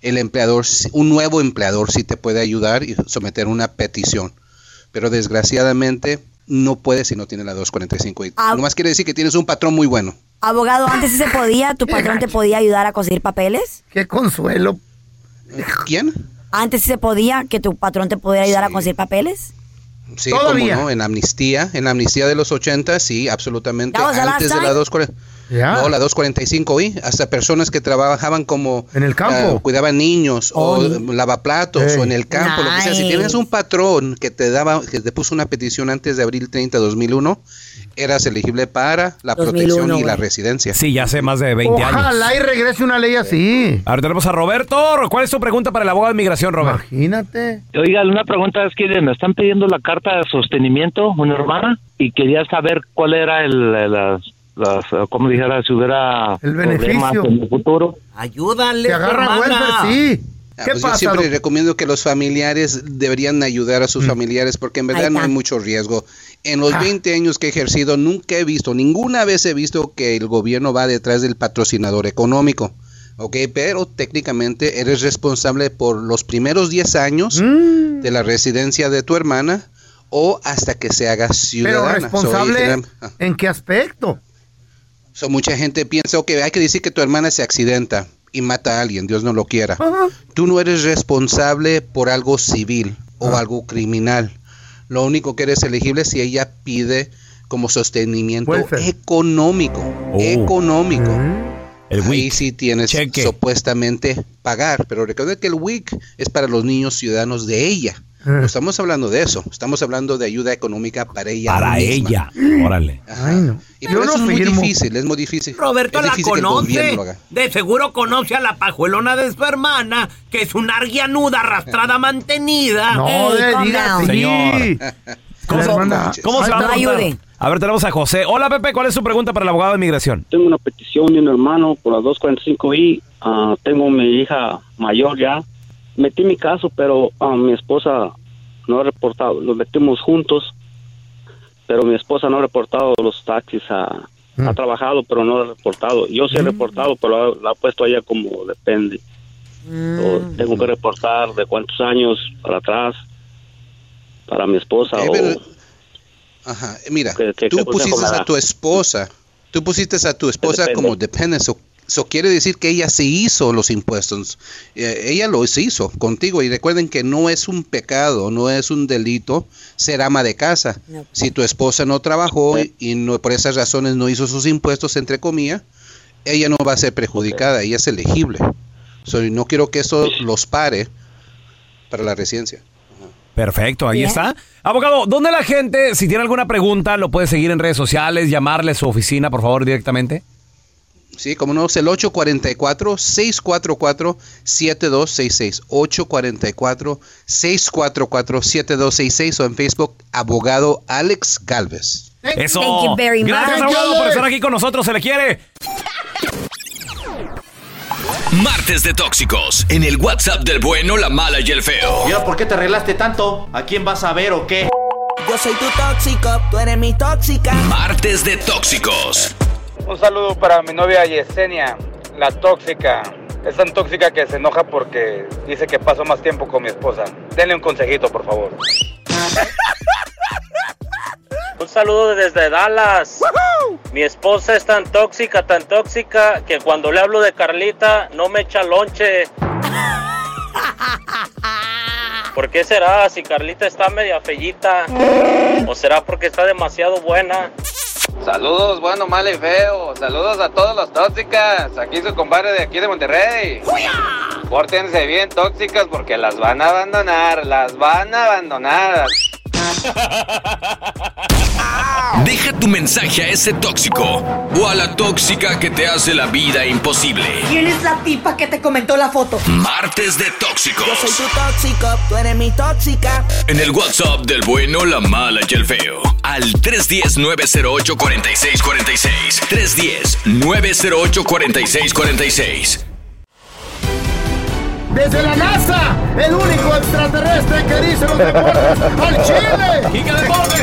el empleador, un nuevo empleador sí te puede ayudar y someter una petición. Pero desgraciadamente no puede si no tiene la 245. Y nomás quiere decir que tienes un patrón muy bueno. Abogado, antes sí se podía, tu *laughs* patrón te podía ayudar a conseguir papeles. Qué consuelo. ¿Quién? Antes sí se podía, que tu patrón te podía ayudar a conseguir papeles. Sí, Cómo no, en amnistía, en la amnistía de los 80, sí, absolutamente. Antes de la 245. Yeah. No, la 245I, hasta personas que trabajaban como... En el campo. Ah, cuidaban niños o oh, yeah. lavaplatos o en el campo, lo que sea. Si tienes un patrón que te daba, que te puso una petición antes de abril 30 de 2001, eras elegible para la protección y la residencia. Sí, ya hace más de 20 años. Ojalá y regrese una ley así. Ahora tenemos a Roberto. ¿Cuál es tu pregunta para el abogado de migración, Roberto? Imagínate. Oiga, una pregunta es que me están pidiendo la carta de sostenimiento, una hermana, y quería saber cuál era el, el las, como dijera, si hubiera El beneficio. en el futuro. Ayúdale, Te agarra sí. Ah, ¿Qué pues pasa, Yo siempre recomiendo que los familiares deberían ayudar a sus familiares porque en verdad no hay mucho riesgo. En los Ah. 20 años que he ejercido nunca he visto, ninguna vez he visto que el gobierno va detrás del patrocinador económico. ¿ok? Pero técnicamente eres responsable por los primeros 10 años Mm. de la residencia de tu hermana o hasta que se haga Pero ciudadana. So, responsable, ah. ¿en qué aspecto? So, mucha gente piensa, ok, hay que decir que tu hermana se accidenta y mata a alguien, Dios no lo quiera. Tú no eres responsable por algo civil o algo criminal. Lo único que eres elegible es si ella pide como sostenimiento Welfare. económico. Oh. Económico. El Ahí sí tienes supuestamente pagar, pero recuerda que el WIC es para los niños ciudadanos de ella. No *laughs* estamos hablando de eso, estamos hablando de ayuda económica para ella. Para misma. ella. Órale. Y por eso es muy difícil, es muy difícil. Roberto es la difícil conoce. De seguro conoce a la pajuelona de su hermana, que es una arguianuda arrastrada mantenida. No, diga down. Señor. *laughs* ¿Cómo, cómo se va a? A ver, tenemos a José. Hola, Pepe, ¿cuál es su pregunta para el abogado de inmigración? Tengo una petición de un hermano por la 245i. Ah, tengo mi hija mayor ya. Metí mi caso, pero ah, mi esposa no ha reportado. Los metimos juntos, pero mi esposa no ha reportado los taxis. a- Ha trabajado, pero no ha reportado. Yo sí he reportado, pero la, la ha puesto a ella como depende. O tengo que reportar de cuántos años para atrás para mi esposa. O- pero- Ajá, mira, ¿Qué- qué- tú consejo pusiste a tu esposa, tú pusiste a tu esposa Depende. como depende, eso quiere decir que ella se hizo los impuestos, Eh, ella lo se hizo contigo y recuerden que no es un pecado, no es un delito ser ama de casa. Si tu esposa no trabajó y- y no, por esas razones no hizo sus impuestos, entre comillas, ella no va a ser perjudicada, ella es elegible. So, no quiero que eso los pare para la residencia. Perfecto, ahí Bien. está. Abogado, ¿dónde la gente, si tiene alguna pregunta, lo puede seguir en redes sociales, llamarle a su oficina, por favor, directamente? Sí, como no, es el 844-644-7266. 844-644-7266 o en Facebook, abogado Alex Galvez. Eso. Thank you very Gracias, much. abogado, por estar aquí con nosotros. Se le quiere. Martes de tóxicos en el WhatsApp del bueno, la mala y el feo. ¿Y ahora por qué te arreglaste tanto? ¿A quién vas a ver o qué? Yo soy tu tóxico, tú eres mi tóxica. Martes de tóxicos. Un saludo para mi novia Yesenia, la tóxica. Es tan tóxica que se enoja porque dice que paso más tiempo con mi esposa. Denle un consejito, por favor. Un saludo desde Dallas. Mi esposa es tan tóxica, tan tóxica, que cuando le hablo de Carlita no me echa lonche. *laughs* ¿Por qué será? Si Carlita está media fellita. ¿O será porque está demasiado buena? Saludos, bueno, mal y feo. Saludos a todos los tóxicas. Aquí su compadre de aquí de Monterrey. Pórtense bien tóxicas porque las van a abandonar. Las van a abandonar. *laughs* Deja tu mensaje a ese tóxico o a la tóxica que te hace la vida imposible. ¿Quién es la tipa que te comentó la foto? Martes de tóxicos. Yo soy tu tóxico, tú eres mi tóxica. En el WhatsApp del bueno, la mala y el feo. Al 310-908-4646. 310-908-4646. Desde la NASA, el único extraterrestre que dice los deportes al Chile. ¡Kike Deportes!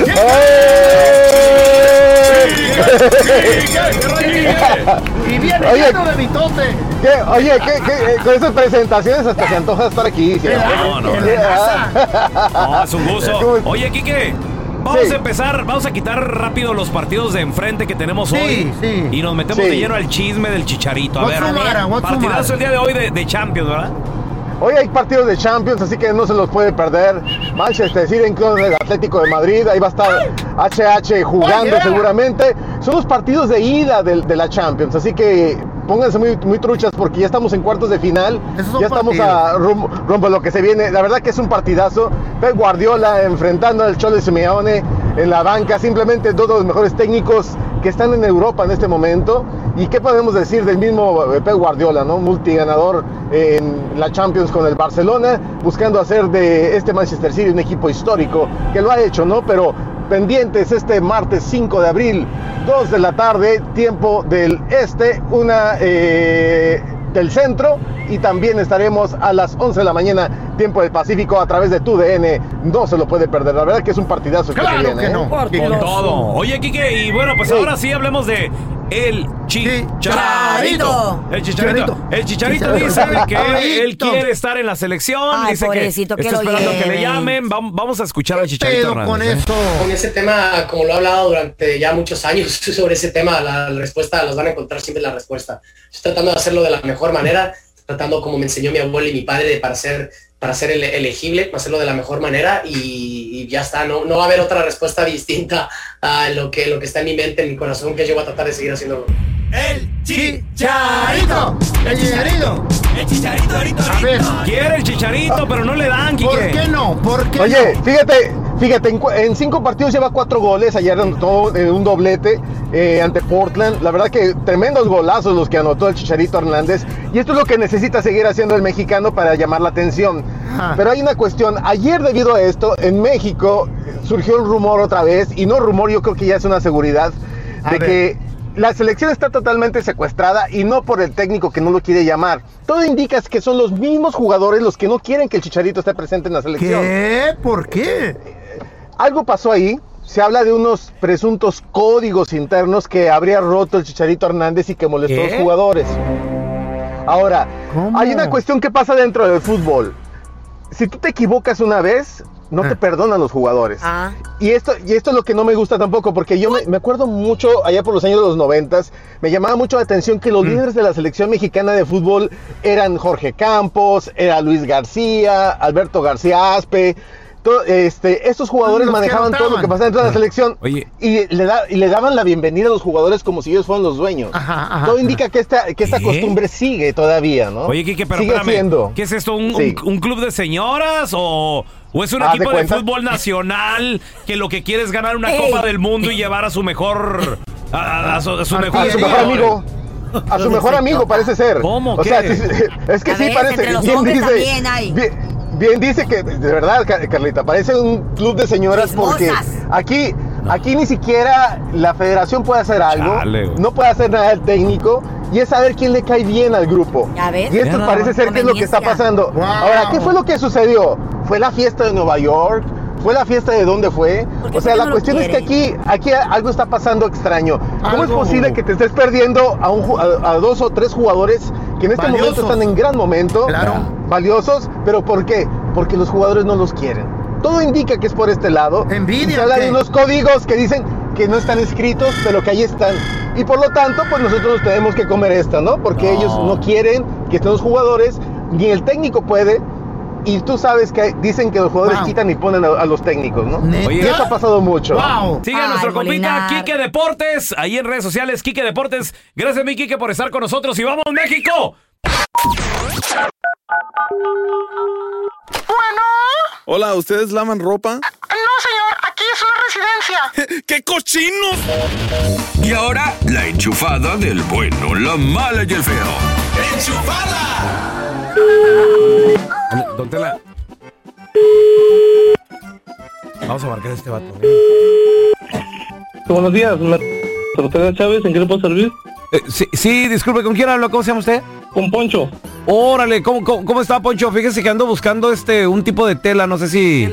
Y viene Oye, lleno de mitote. ¿Qué? Oye, ¿qué, qué, eh, con esas presentaciones hasta se antoja estar aquí. ¿sí? No, no, ah. No, es un ¿Cómo gusto. Oye, Quique, vamos Sí. a empezar, vamos a quitar rápido los partidos de enfrente que tenemos Sí, hoy. sí. Y nos metemos de lleno al chisme del chicharito. A What's ver? What's the partidazo el día de hoy de, de Champions, ¿verdad? Hoy hay partidos de Champions, así que no se los puede perder. Manchester City en contra del Atlético de Madrid, ahí va a estar HH jugando Oh, yeah. seguramente. Son los partidos de ida de, la Champions, así que pónganse muy, muy truchas porque ya estamos en cuartos de final. Ya estamos a rumbo, rumbo a lo que se viene. La verdad que es un partidazo. Pep Guardiola enfrentando al Cholo Simeone en la banca, simplemente dos de los mejores técnicos que están en Europa en este momento. ¿Y qué podemos decir del mismo eh, Pep Guardiola, ¿no? multiganador en la Champions con el Barcelona, buscando hacer de este Manchester City un equipo histórico, que lo ha hecho, ¿no? Pero pendientes este martes 5 de abril, 2 de la tarde, tiempo del este, una eh, del centro y también estaremos a las 11 de la mañana, tiempo del Pacífico, a través de tu DN. No se lo puede perder. La verdad que es un partidazo que se viene. ¿eh? Con todo. Oye, Kike, y bueno, pues ahora sí hablemos de el chicharito. El chicharito. El chicharito dice que él quiere estar en la selección. Ay, dice que que está lo esperando que le llamen. Vam- Vamos a escuchar al chicharito. Hernández, ¿eh? Con ese tema, como lo he hablado durante ya muchos años *laughs* sobre ese tema, la, la respuesta, las van a encontrar siempre la respuesta. Estoy tratando de hacerlo de la mejor manera, tratando como me enseñó mi abuelo y mi padre de- para ser para ser ele- elegible, hacerlo de la mejor manera y, y ya está, no, no va a haber otra respuesta distinta a lo que, lo que está en mi mente, en mi corazón, que yo voy a tratar de seguir haciéndolo. El Chicharito. El chicharito. El chicharito, ahorita, A ver. Quiere el chicharito, pero no le dan, Kike. ¿Por qué no? ¿Por qué Oye, no? fíjate, fíjate, en, cinco partidos lleva cuatro goles, ayer anotó eh, un doblete eh, ante Portland. La verdad que tremendos golazos los que anotó el Chicharito Hernández. Y esto es lo que necesita seguir haciendo el mexicano para llamar la atención. Pero hay una cuestión, ayer debido a esto, en México surgió un rumor otra vez, y no rumor, yo creo que ya es una seguridad, de que la selección está totalmente secuestrada y no por el técnico que no lo quiere llamar. Todo indica que son los mismos jugadores los que no quieren que el Chicharito esté presente en la selección. ¿Qué? ¿Por qué? Algo pasó ahí. Se habla de unos presuntos códigos internos que habría roto el Chicharito Hernández y que molestó a los jugadores. Ahora, hay una cuestión que pasa dentro del fútbol. Si tú te equivocas una vez, no te perdonan los jugadores. Y esto, y esto es lo que no me gusta tampoco, porque yo me, me acuerdo mucho, allá por los años de los noventas, me llamaba mucho la atención que los líderes de la selección mexicana de fútbol eran Jorge Campos, era Luis García, Alberto García Aspe. Este, estos jugadores manejaban todo lo que pasaba dentro de la selección Oye. y, le da- y le daban la bienvenida a los jugadores como si ellos fueran los dueños. ajá, todo indica que esta, que esta ¿Qué? costumbre sigue todavía, ¿no? Oye, Kike, pero sigue espérame. siendo. ¿Qué es esto? ¿Un, Sí. un- un club de señoras o, o es un equipo de, cuenta. fútbol nacional que lo que quiere es ganar una Ey. Copa del Mundo y llevar a su mejor. a, a- a su, a su A mejor, su mejor amigo. A su mejor amigo parece ser. ¿Cómo? O ¿Qué? sea, *laughs* sí, es que sí parece. entre los bien hombres dice, también hay. Bien, bien dice que, de verdad, Car- Carlita, parece un club de señoras porque aquí, aquí ni siquiera la federación puede hacer algo, Chale, no puede hacer nada el técnico y es saber quién le cae bien al grupo. Ya ves. Y esto parece ser que es lo que está pasando. Wow. Ahora, ¿qué fue lo que sucedió? ¿Fue la fiesta de Nueva York? ¿Fue la fiesta de dónde fue? O sea, ¿Por qué la no cuestión es que aquí, aquí algo está pasando extraño. ¿Cómo es posible que te estés perdiendo a, un a- a dos o tres jugadores que en este Valiosos. momento están en gran momento? Claro. Valiosos, pero ¿por qué? Porque los jugadores no los quieren. Todo indica que es por este lado. Envidia, se de unos códigos que dicen que no están escritos, pero que ahí están. Y por lo tanto, pues nosotros nos tenemos que comer esta, ¿no? Porque No. ellos no quieren que estén los jugadores, ni el técnico puede. Y tú sabes que dicen que los jugadores Wow. quitan y ponen a, a los técnicos, ¿no? ¿Neta? Y eso ha pasado mucho. Wow. Sigue a nuestro compita. Quique Deportes, ahí en redes sociales, Quique Deportes. Gracias, mi Quique, por estar con nosotros y vamos, México. Hola, ¿ustedes lavan ropa? No, señor, aquí es una residencia. *laughs* ¡Qué cochinos! Y ahora, la enchufada del bueno, la mala y el feo. Don Tela. Vamos a marcar a este vato. Buenos días. Secretaria Chávez, ¿en qué le puedo servir? Eh, sí, sí, disculpe, ¿con quién hablo? ¿Cómo se llama usted? Con Poncho. Órale, ¿cómo, cómo, cómo está, Poncho? Fíjese que ando buscando este un tipo de tela, no sé si...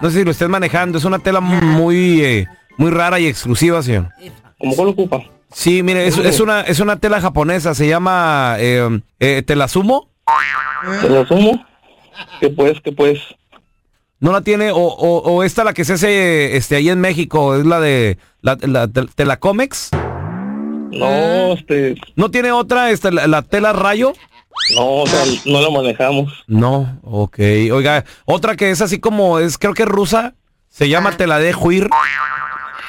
No sé si lo estén manejando, es una tela muy, eh, muy rara y exclusiva, señor. ¿Cómo cuál ocupa? Sí, mire, es, es una, es una tela japonesa, se llama eh, eh, Telasumo. ¿Te la asumo? ¿Qué pues, qué pues? ¿No la tiene? O, o, o esta la que se hace este, ahí en México, es la de la, la, tel- Telacomex. No, este... ¿No tiene otra, este, la, la tela rayo? No, o sea, no la manejamos. No, ok. Oiga, otra que es así como, es creo que es rusa, se llama tela de juir,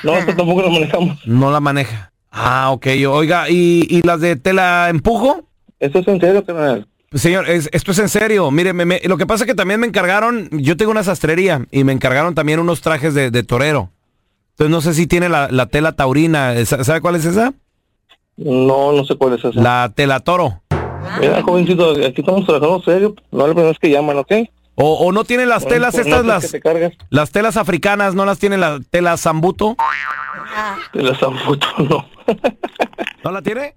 No, esta tampoco la manejamos. no la maneja. Ah, ok. Oiga, ¿y, y las de tela empujo? ¿Eso es en serio, carnal? Señor, es- esto es en serio. Mire, me- me- lo que pasa es que también me encargaron, yo tengo una sastrería y me encargaron también unos trajes de, de torero. Entonces no sé si tiene la, la tela taurina. Sa- ¿Sabe cuál es esa? No, no sé cuál es esa. La tela toro. Mira, jovencito, aquí estamos trabajando serio. No es la primera vez que llaman, ¿ok? O, o no tiene las telas estas, no, las, te las telas africanas, no las tiene la tela zambuto. De la zambuto, no. *laughs* ¿No la tiene?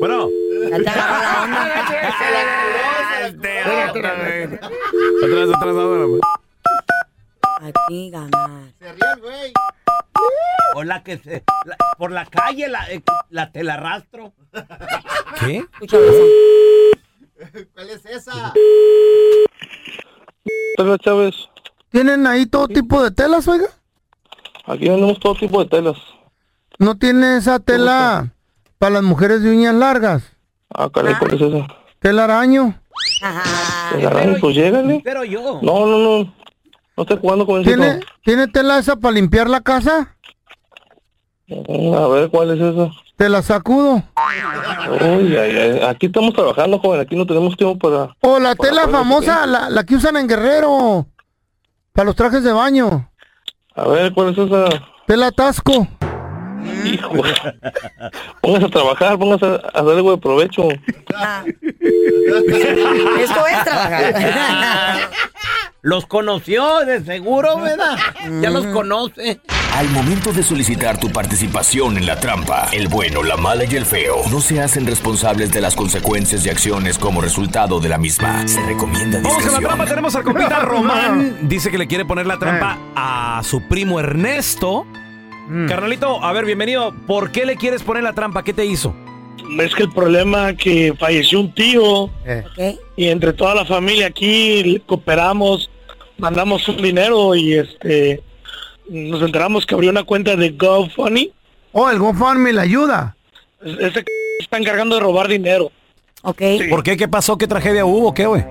Bueno. Otra vez, otra vez, ahora, güey. Aquí ganar. Se ríe güey. O la que se. la- por la calle la, eh, la te la arrastro. ¿Qué? ¿Cuál es esa? Hola, Chávez. ¿Tienen ahí todo tipo de telas, oiga? Aquí vendemos todo tipo de telas. ¿No tiene esa tela para las mujeres de uñas largas? Ah, caray, ¿cuál es esa? ¿Tela araño? ¿Te agarran? Pues llégale. Pero yo. No, no, no. No estoy jugando con eso. ¿Tiene, ¿Tiene tela esa para limpiar la casa? A ver, ¿cuál es esa? Te la sacudo. Uy, ay, ay, Aquí estamos trabajando, joven. Aquí no tenemos tiempo para... O la para tela famosa, la, la que usan en Guerrero. Para los trajes de baño. A ver, ¿cuál es esa? Tela tasco. Hijo. Póngase a trabajar, póngase a hacer algo de provecho. Esto es trabajar. *laughs* Los conoció de seguro, ¿verdad? Ya los conoce. Al momento de solicitar tu participación en la trampa, el bueno, la mala y el feo no se hacen responsables de las consecuencias y acciones como resultado de la misma. Se recomienda Vamos a la discreción. trampa, tenemos al compita Román. *laughs* Dice que le quiere poner la trampa a su primo Ernesto. Carnalito, a ver, bienvenido. ¿Por qué le quieres poner la trampa? ¿Qué te hizo? Es que el problema que falleció un tío y entre toda la familia aquí cooperamos, mandamos un dinero y este nos enteramos que abrió una cuenta de GoFundMe. Oh, el GoFundMe le ayuda. Ese está encargando de robar dinero. Ok. ¿Por qué? ¿Qué pasó? ¿Qué tragedia hubo? ¿Qué, güey?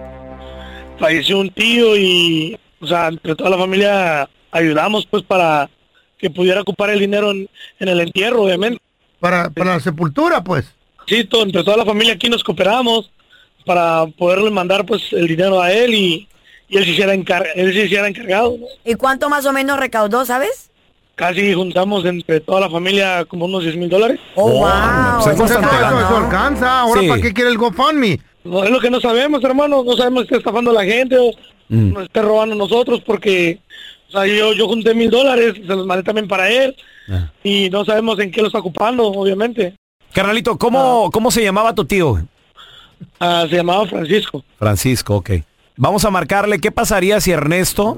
Falleció un tío y, o sea, entre toda la familia ayudamos pues para que pudiera ocupar el dinero en, en el entierro, obviamente. Para, para la sepultura, pues. Sí, todo, entre toda la familia aquí nos cooperamos para poderle mandar pues el dinero a él y, y él se hiciera, encar él se hiciera encargado. ¿no? ¿Y cuánto más o menos recaudó, sabes? Casi juntamos entre toda la familia como unos 10 mil dólares. Oh, wow. Pues eso, eso alcanza. Ahora, Sí. ¿para qué quiere el GoFundMe? No es lo que no sabemos, hermano. No sabemos si está estafando a la gente o nos está robando a nosotros porque, o sea, yo, yo junté mil dólares, se los mandé también para él y no sabemos en qué lo está ocupando, obviamente. Carnalito, ¿cómo, ¿cómo se llamaba tu tío? Ah, se llamaba Francisco. Francisco, ok. Vamos a marcarle qué pasaría si Ernesto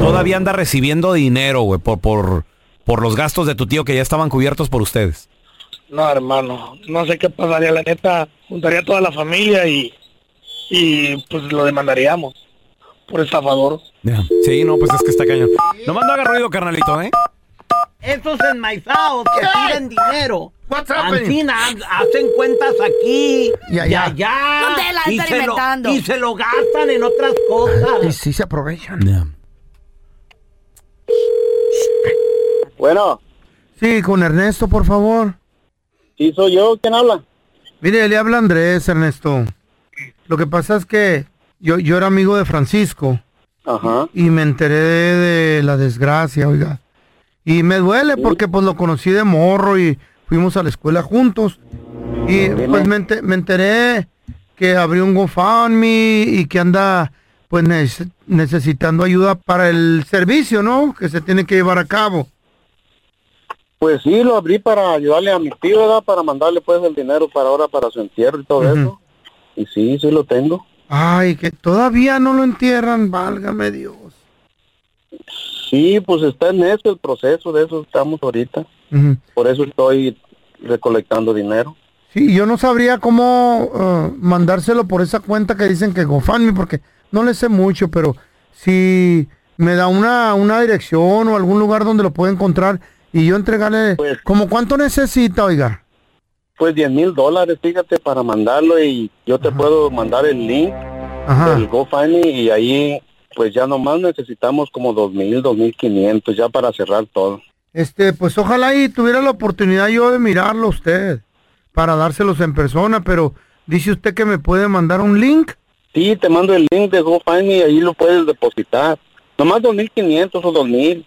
todavía anda recibiendo dinero, güey, por, por, por los gastos de tu tío que ya estaban cubiertos por ustedes. No, hermano, no sé qué pasaría. La neta, juntaría a toda la familia y, y pues lo demandaríamos por estafador. Ya. Sí, no, pues es que está cañón. No mando haga ruido, carnalito, ¿eh? Esos enmaizados que piden dinero. happening? Ancina, hacen cuentas aquí Y y allá. allá. No te la y, están se lo, y se lo gastan en otras cosas. Y sí se aprovechan. Bueno, Sí, con Ernesto, por favor. sí soy yo, ¿quién habla? Mire, le habla Andrés, Ernesto. Lo que pasa es que yo, yo era amigo de Francisco Ajá. y me enteré de, de la desgracia, oiga. Y me duele porque pues lo conocí de morro y fuimos a la escuela juntos. Y pues me, ente- me enteré que abrió un GoFundMe y que anda pues neces- necesitando ayuda para el servicio, ¿no? Que se tiene que llevar a cabo. Pues sí, lo abrí para ayudarle a mi tío, ¿verdad? Para mandarle pues el dinero para ahora, para su entierro y todo eso. Y sí, sí lo tengo. Ay, que todavía no lo entierran, válgame Dios. Sí, pues está en eso, el proceso de eso estamos ahorita. Por eso estoy recolectando dinero. Sí, yo no sabría cómo eh, mandárselo por esa cuenta que dicen que GoFundMe, porque no le sé mucho, pero si me da una, una dirección o algún lugar donde lo pueda encontrar y yo entregarle, ¿como cuánto necesita, oiga? Pues 10 mil dólares, fíjate, para mandarlo y yo te puedo mandar el link Ajá. del GoFundMe y ahí pues ya nomás necesitamos como dos mil, dos mil quinientos ya para cerrar todo. Este, pues ojalá y tuviera la oportunidad yo de mirarlo a usted para dárselos en persona, pero dice usted que me puede mandar un link. Sí, te mando el link de GoFundMe y ahí lo puedes depositar. Nomás dos mil quinientos o dos mil,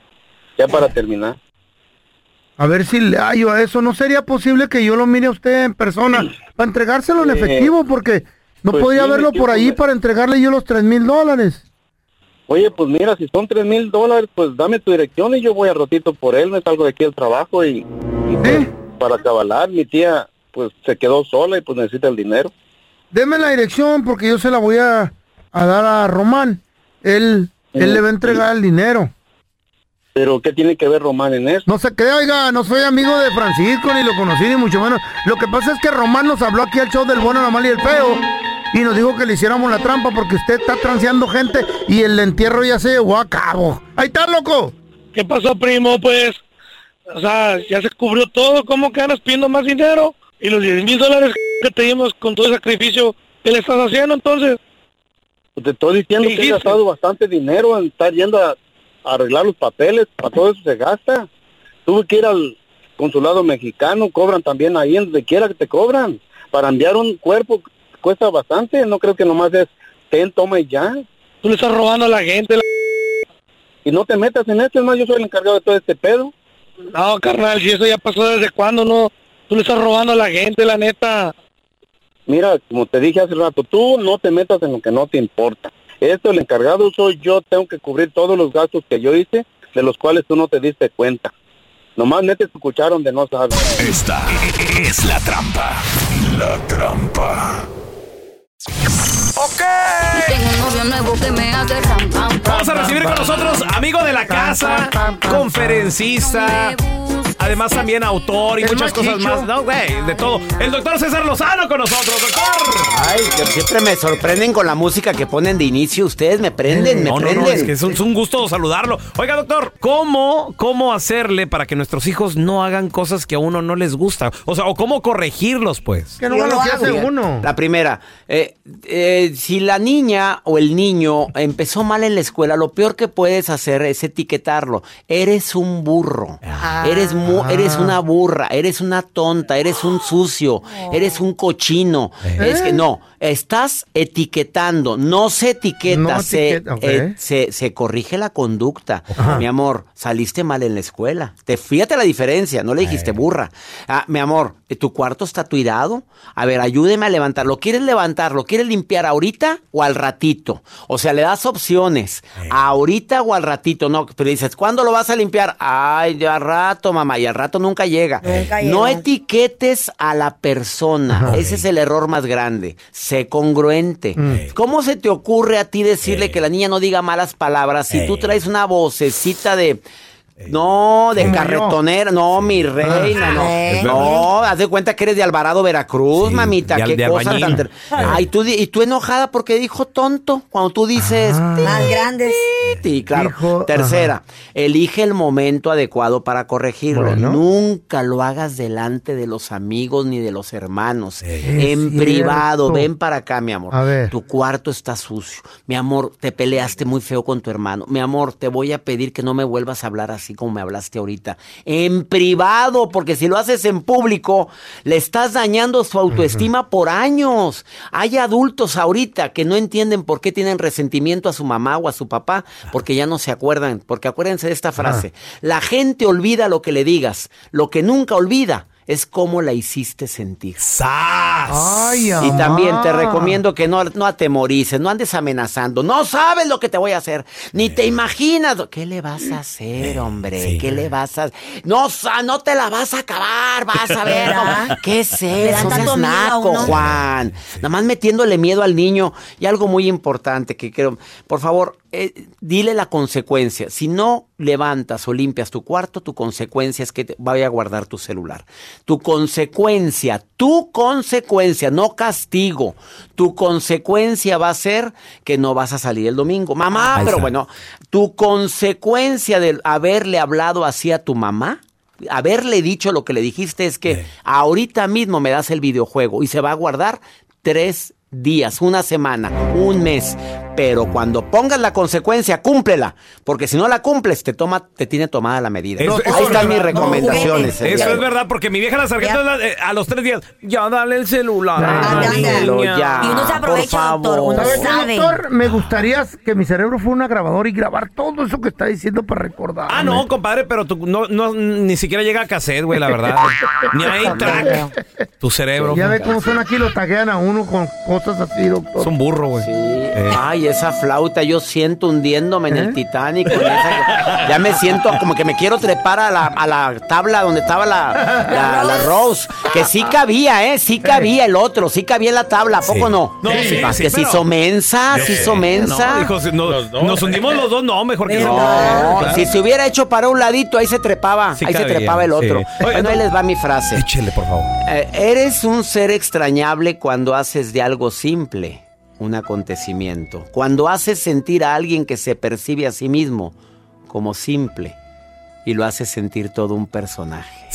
ya para terminar. A ver si le hallo a eso. ¿No sería posible que yo lo mire a usted en persona para entregárselo en Eh, efectivo? Porque no pues podía sí, verlo por ahí pues. para entregarle yo los tres mil dólares. Oye, pues mira, si son tres mil dólares, pues dame tu dirección y yo voy a ratito por él, me salgo de aquí al trabajo y, y, pues, para cabalar. Mi tía pues se quedó sola y pues necesita el dinero. Deme la dirección porque yo se la voy a, a dar a Román. Él, él le va a entregar el dinero. Pero ¿qué tiene que ver Román en eso? No se crea, oiga, no soy amigo de Francisco, ni lo conocí, ni mucho menos. Lo que pasa es que Román nos habló aquí al show del bueno, la mala y el feo. Y nos dijo que le hiciéramos la trampa porque usted está transeando gente y el entierro ya se llevó a cabo. Ahí está, loco. ¿Qué pasó, primo? Pues, o sea, ya se cubrió todo. ¿Cómo que andas pidiendo más dinero? Y los 10 mil dólares que te dimos con todo el sacrificio, ¿qué le estás haciendo entonces? Pues te estoy diciendo ¿Qué que he gastado bastante dinero en estar yendo a arreglar los papeles. Para todo eso se gasta. Tuve que ir al consulado mexicano. Cobran también ahí, en donde quiera que te cobran. Para enviar un cuerpo cuesta bastante. No creo que nomás es ten, toma y ya. Tú le estás robando a la gente. Y no te metas en esto. Es más, yo soy el encargado de todo este pedo. No, carnal, si eso ya pasó desde cuándo, no. Tú le estás robando a la gente, la neta. Mira, como te dije hace rato, tú no te metas en lo que no te importa. Esto, el encargado soy yo, tengo que cubrir todos los gastos que yo hice, de los cuales tú no te diste cuenta. Nomás metes tu cuchara donde no sabes. Esta es la trampa. La trampa. Ok. Tengo un novio nuevo que me hace ram, pam, pam, Vamos a recibir con nosotros amigo de la casa, conferencista, además también autor y El muchas cosas más. No, güey, de todo. El doctor César Lozano con nosotros, doctor. Ay, que siempre me sorprenden con la música que ponen de inicio. Ustedes me prenden, me No, no, prenden. no, es que es un, es un gusto saludarlo. Oiga, doctor, ¿cómo, ¿cómo hacerle para que nuestros hijos no hagan cosas que a uno no les gusta? O sea, o cómo corregirlos, pues. Que no lo que hace uno. La primera, eh, eh, si la niña o el niño empezó mal en la escuela, lo peor que puedes hacer es etiquetarlo. Eres un burro, eres, mu- Ah. eres una burra, eres una tonta, eres un sucio, eres un cochino. Es que no, estás etiquetando, no se etiqueta, No se, etiqueta, ok. eh, se, se corrige la conducta. Mi amor, saliste mal en la escuela. Te fíjate la diferencia, no le dijiste burra. Ah, mi amor, ¿tu cuarto está tuirado? A ver, ayúdeme a levantarlo. ¿Quieres levantarlo? ¿Quieres limpiar ahorita o al ratito? O sea, le das opciones. Ahorita o al ratito. No, pero dices, ¿cuándo lo vas a limpiar? Ay, ya al rato, mamá. Y al rato nunca llega. Nunca no llega. etiquetes a la persona. Ese es el error más grande. Sé congruente. ¿Cómo se te ocurre a ti decirle que la niña no diga malas palabras si tú traes una vocecita de... No, de carretonera, no, mi reina, no. Eh. No, haz de cuenta que eres de Alvarado, Veracruz, mamita, qué de cosa albañil. tan... ter- Ay, tú, di- y tú enojada porque dijo tonto, cuando tú dices... Más grandes. Sí, claro. Dijo, Tercera, elige el momento adecuado para corregirlo. Bueno. Nunca lo hagas delante de los amigos ni de los hermanos. en cierto. privado, ven para acá, mi amor. A ver. Tu cuarto está sucio. Mi amor, te peleaste muy feo con tu hermano. Mi amor, te voy a pedir que no me vuelvas a hablar así como me hablaste ahorita. En privado, porque si lo haces en público, le estás dañando su autoestima por años. Hay adultos ahorita que no entienden por qué tienen resentimiento a su mamá o a su papá, porque ya no se acuerdan. Porque acuérdense de esta frase. La gente olvida lo que le digas. Lo que nunca olvida es cómo la hiciste sentir. Ay, Y también te recomiendo que no, no atemorices, no andes amenazando. No sabes lo que te voy a hacer, ni te imaginas. lo- ¿Qué le vas a hacer, hombre? ¿Qué le vas a...? No, sa- no te la vas a acabar, vas a ver. Cómo- ¿Qué es Le dan eso? tanto Seas naco, uno. Juan. Nada más metiéndole miedo al niño. Y algo muy importante que quiero... Por favor, eh, dile la consecuencia. Si no levantas o limpias tu cuarto, tu consecuencia es que te vaya a guardar tu celular. Tu consecuencia, tu consecuencia, no castigo. Tu consecuencia va a ser que no vas a salir el domingo. Mamá, pero bueno, tu consecuencia de haberle hablado así a tu mamá. Haberle dicho lo que le dijiste es que ahorita mismo me das el videojuego y se va a guardar tres días, una semana, un mes. Pero cuando pongas la consecuencia, cúmplela. Porque si no la cumples, te toma, te tiene tomada la medida. Eso- Ahí es están mis recomendaciones. Eso es verdad, porque mi vieja la sargento eh, a los tres días, ya dale el celular. Ya, a la dámelo niña". ya, Y uno se aprovecha, por doctor, uno ¿Sabe doctor? Me gustaría que mi cerebro fuera una grabadora y grabar todo eso que está diciendo para recordar. Ah, no, compadre, pero tú no, no, ni siquiera llega a cassette, güey, la verdad. Ni hay track. Tu cerebro. Ya ve cómo son aquí, lo taguean a uno con cosas así, doctor. Es un burro, güey. Sí. Ay, y esa flauta, yo siento hundiéndome en el Titanic. con esa- ya me siento como que me quiero trepar a la, a la tabla donde estaba la, la, la Rose. Que sí cabía, ¿eh? Sí cabía el otro, sí cabía en la tabla, ¿a poco Sí. no? No, sí, Más sí, que se pero- hizo mensa, se hizo mensa. No, dijo, si no- nos hundimos los dos, no, mejor que no. No, Claro. si se hubiera hecho para un ladito, ahí se trepaba, Sí ahí se trepaba el otro. sí. Oye, bueno, no- ahí les va mi frase. Échele, por favor. Eh, eres un ser extrañable cuando haces de algo simple un acontecimiento. Cuando haces sentir a alguien que se percibe a sí mismo como simple y lo haces sentir todo un personaje.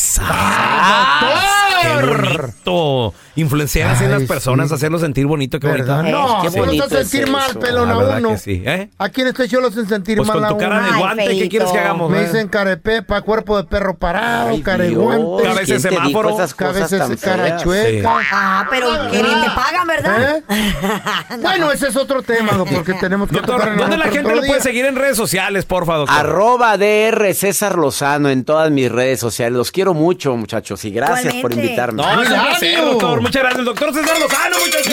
¡Qué bonito! Influenciar así en las personas, hacerlos sentir bonito, qué bonito. ¿Verdad? No, qué así los sentir mal, pelón, a uno. que sí, ¿eh? Aquí en este show los hacen sentir Pues mal con a tu cara uno. de guante, ¿qué quieres que hagamos? Me eh? dicen carepepa, cuerpo de perro parado, care Dios, guante. A veces ¿quién te dijo semáforo. esas Que a cosas veces tan cara chueca. Ah, pero qué bien te pagan, ¿verdad? *laughs* Bueno, ese es otro tema, ¿no? porque tenemos que Doctor, ¿dónde la gente lo puede seguir en redes sociales, porfa, doctor? Arroba DR César Lozano en todas mis redes sociales. Los quiero mucho, muchachos, y gracias por Igualmente. Invitarme. No, es un placer, doctor. Muchas gracias, doctor César Lozano, muchachos.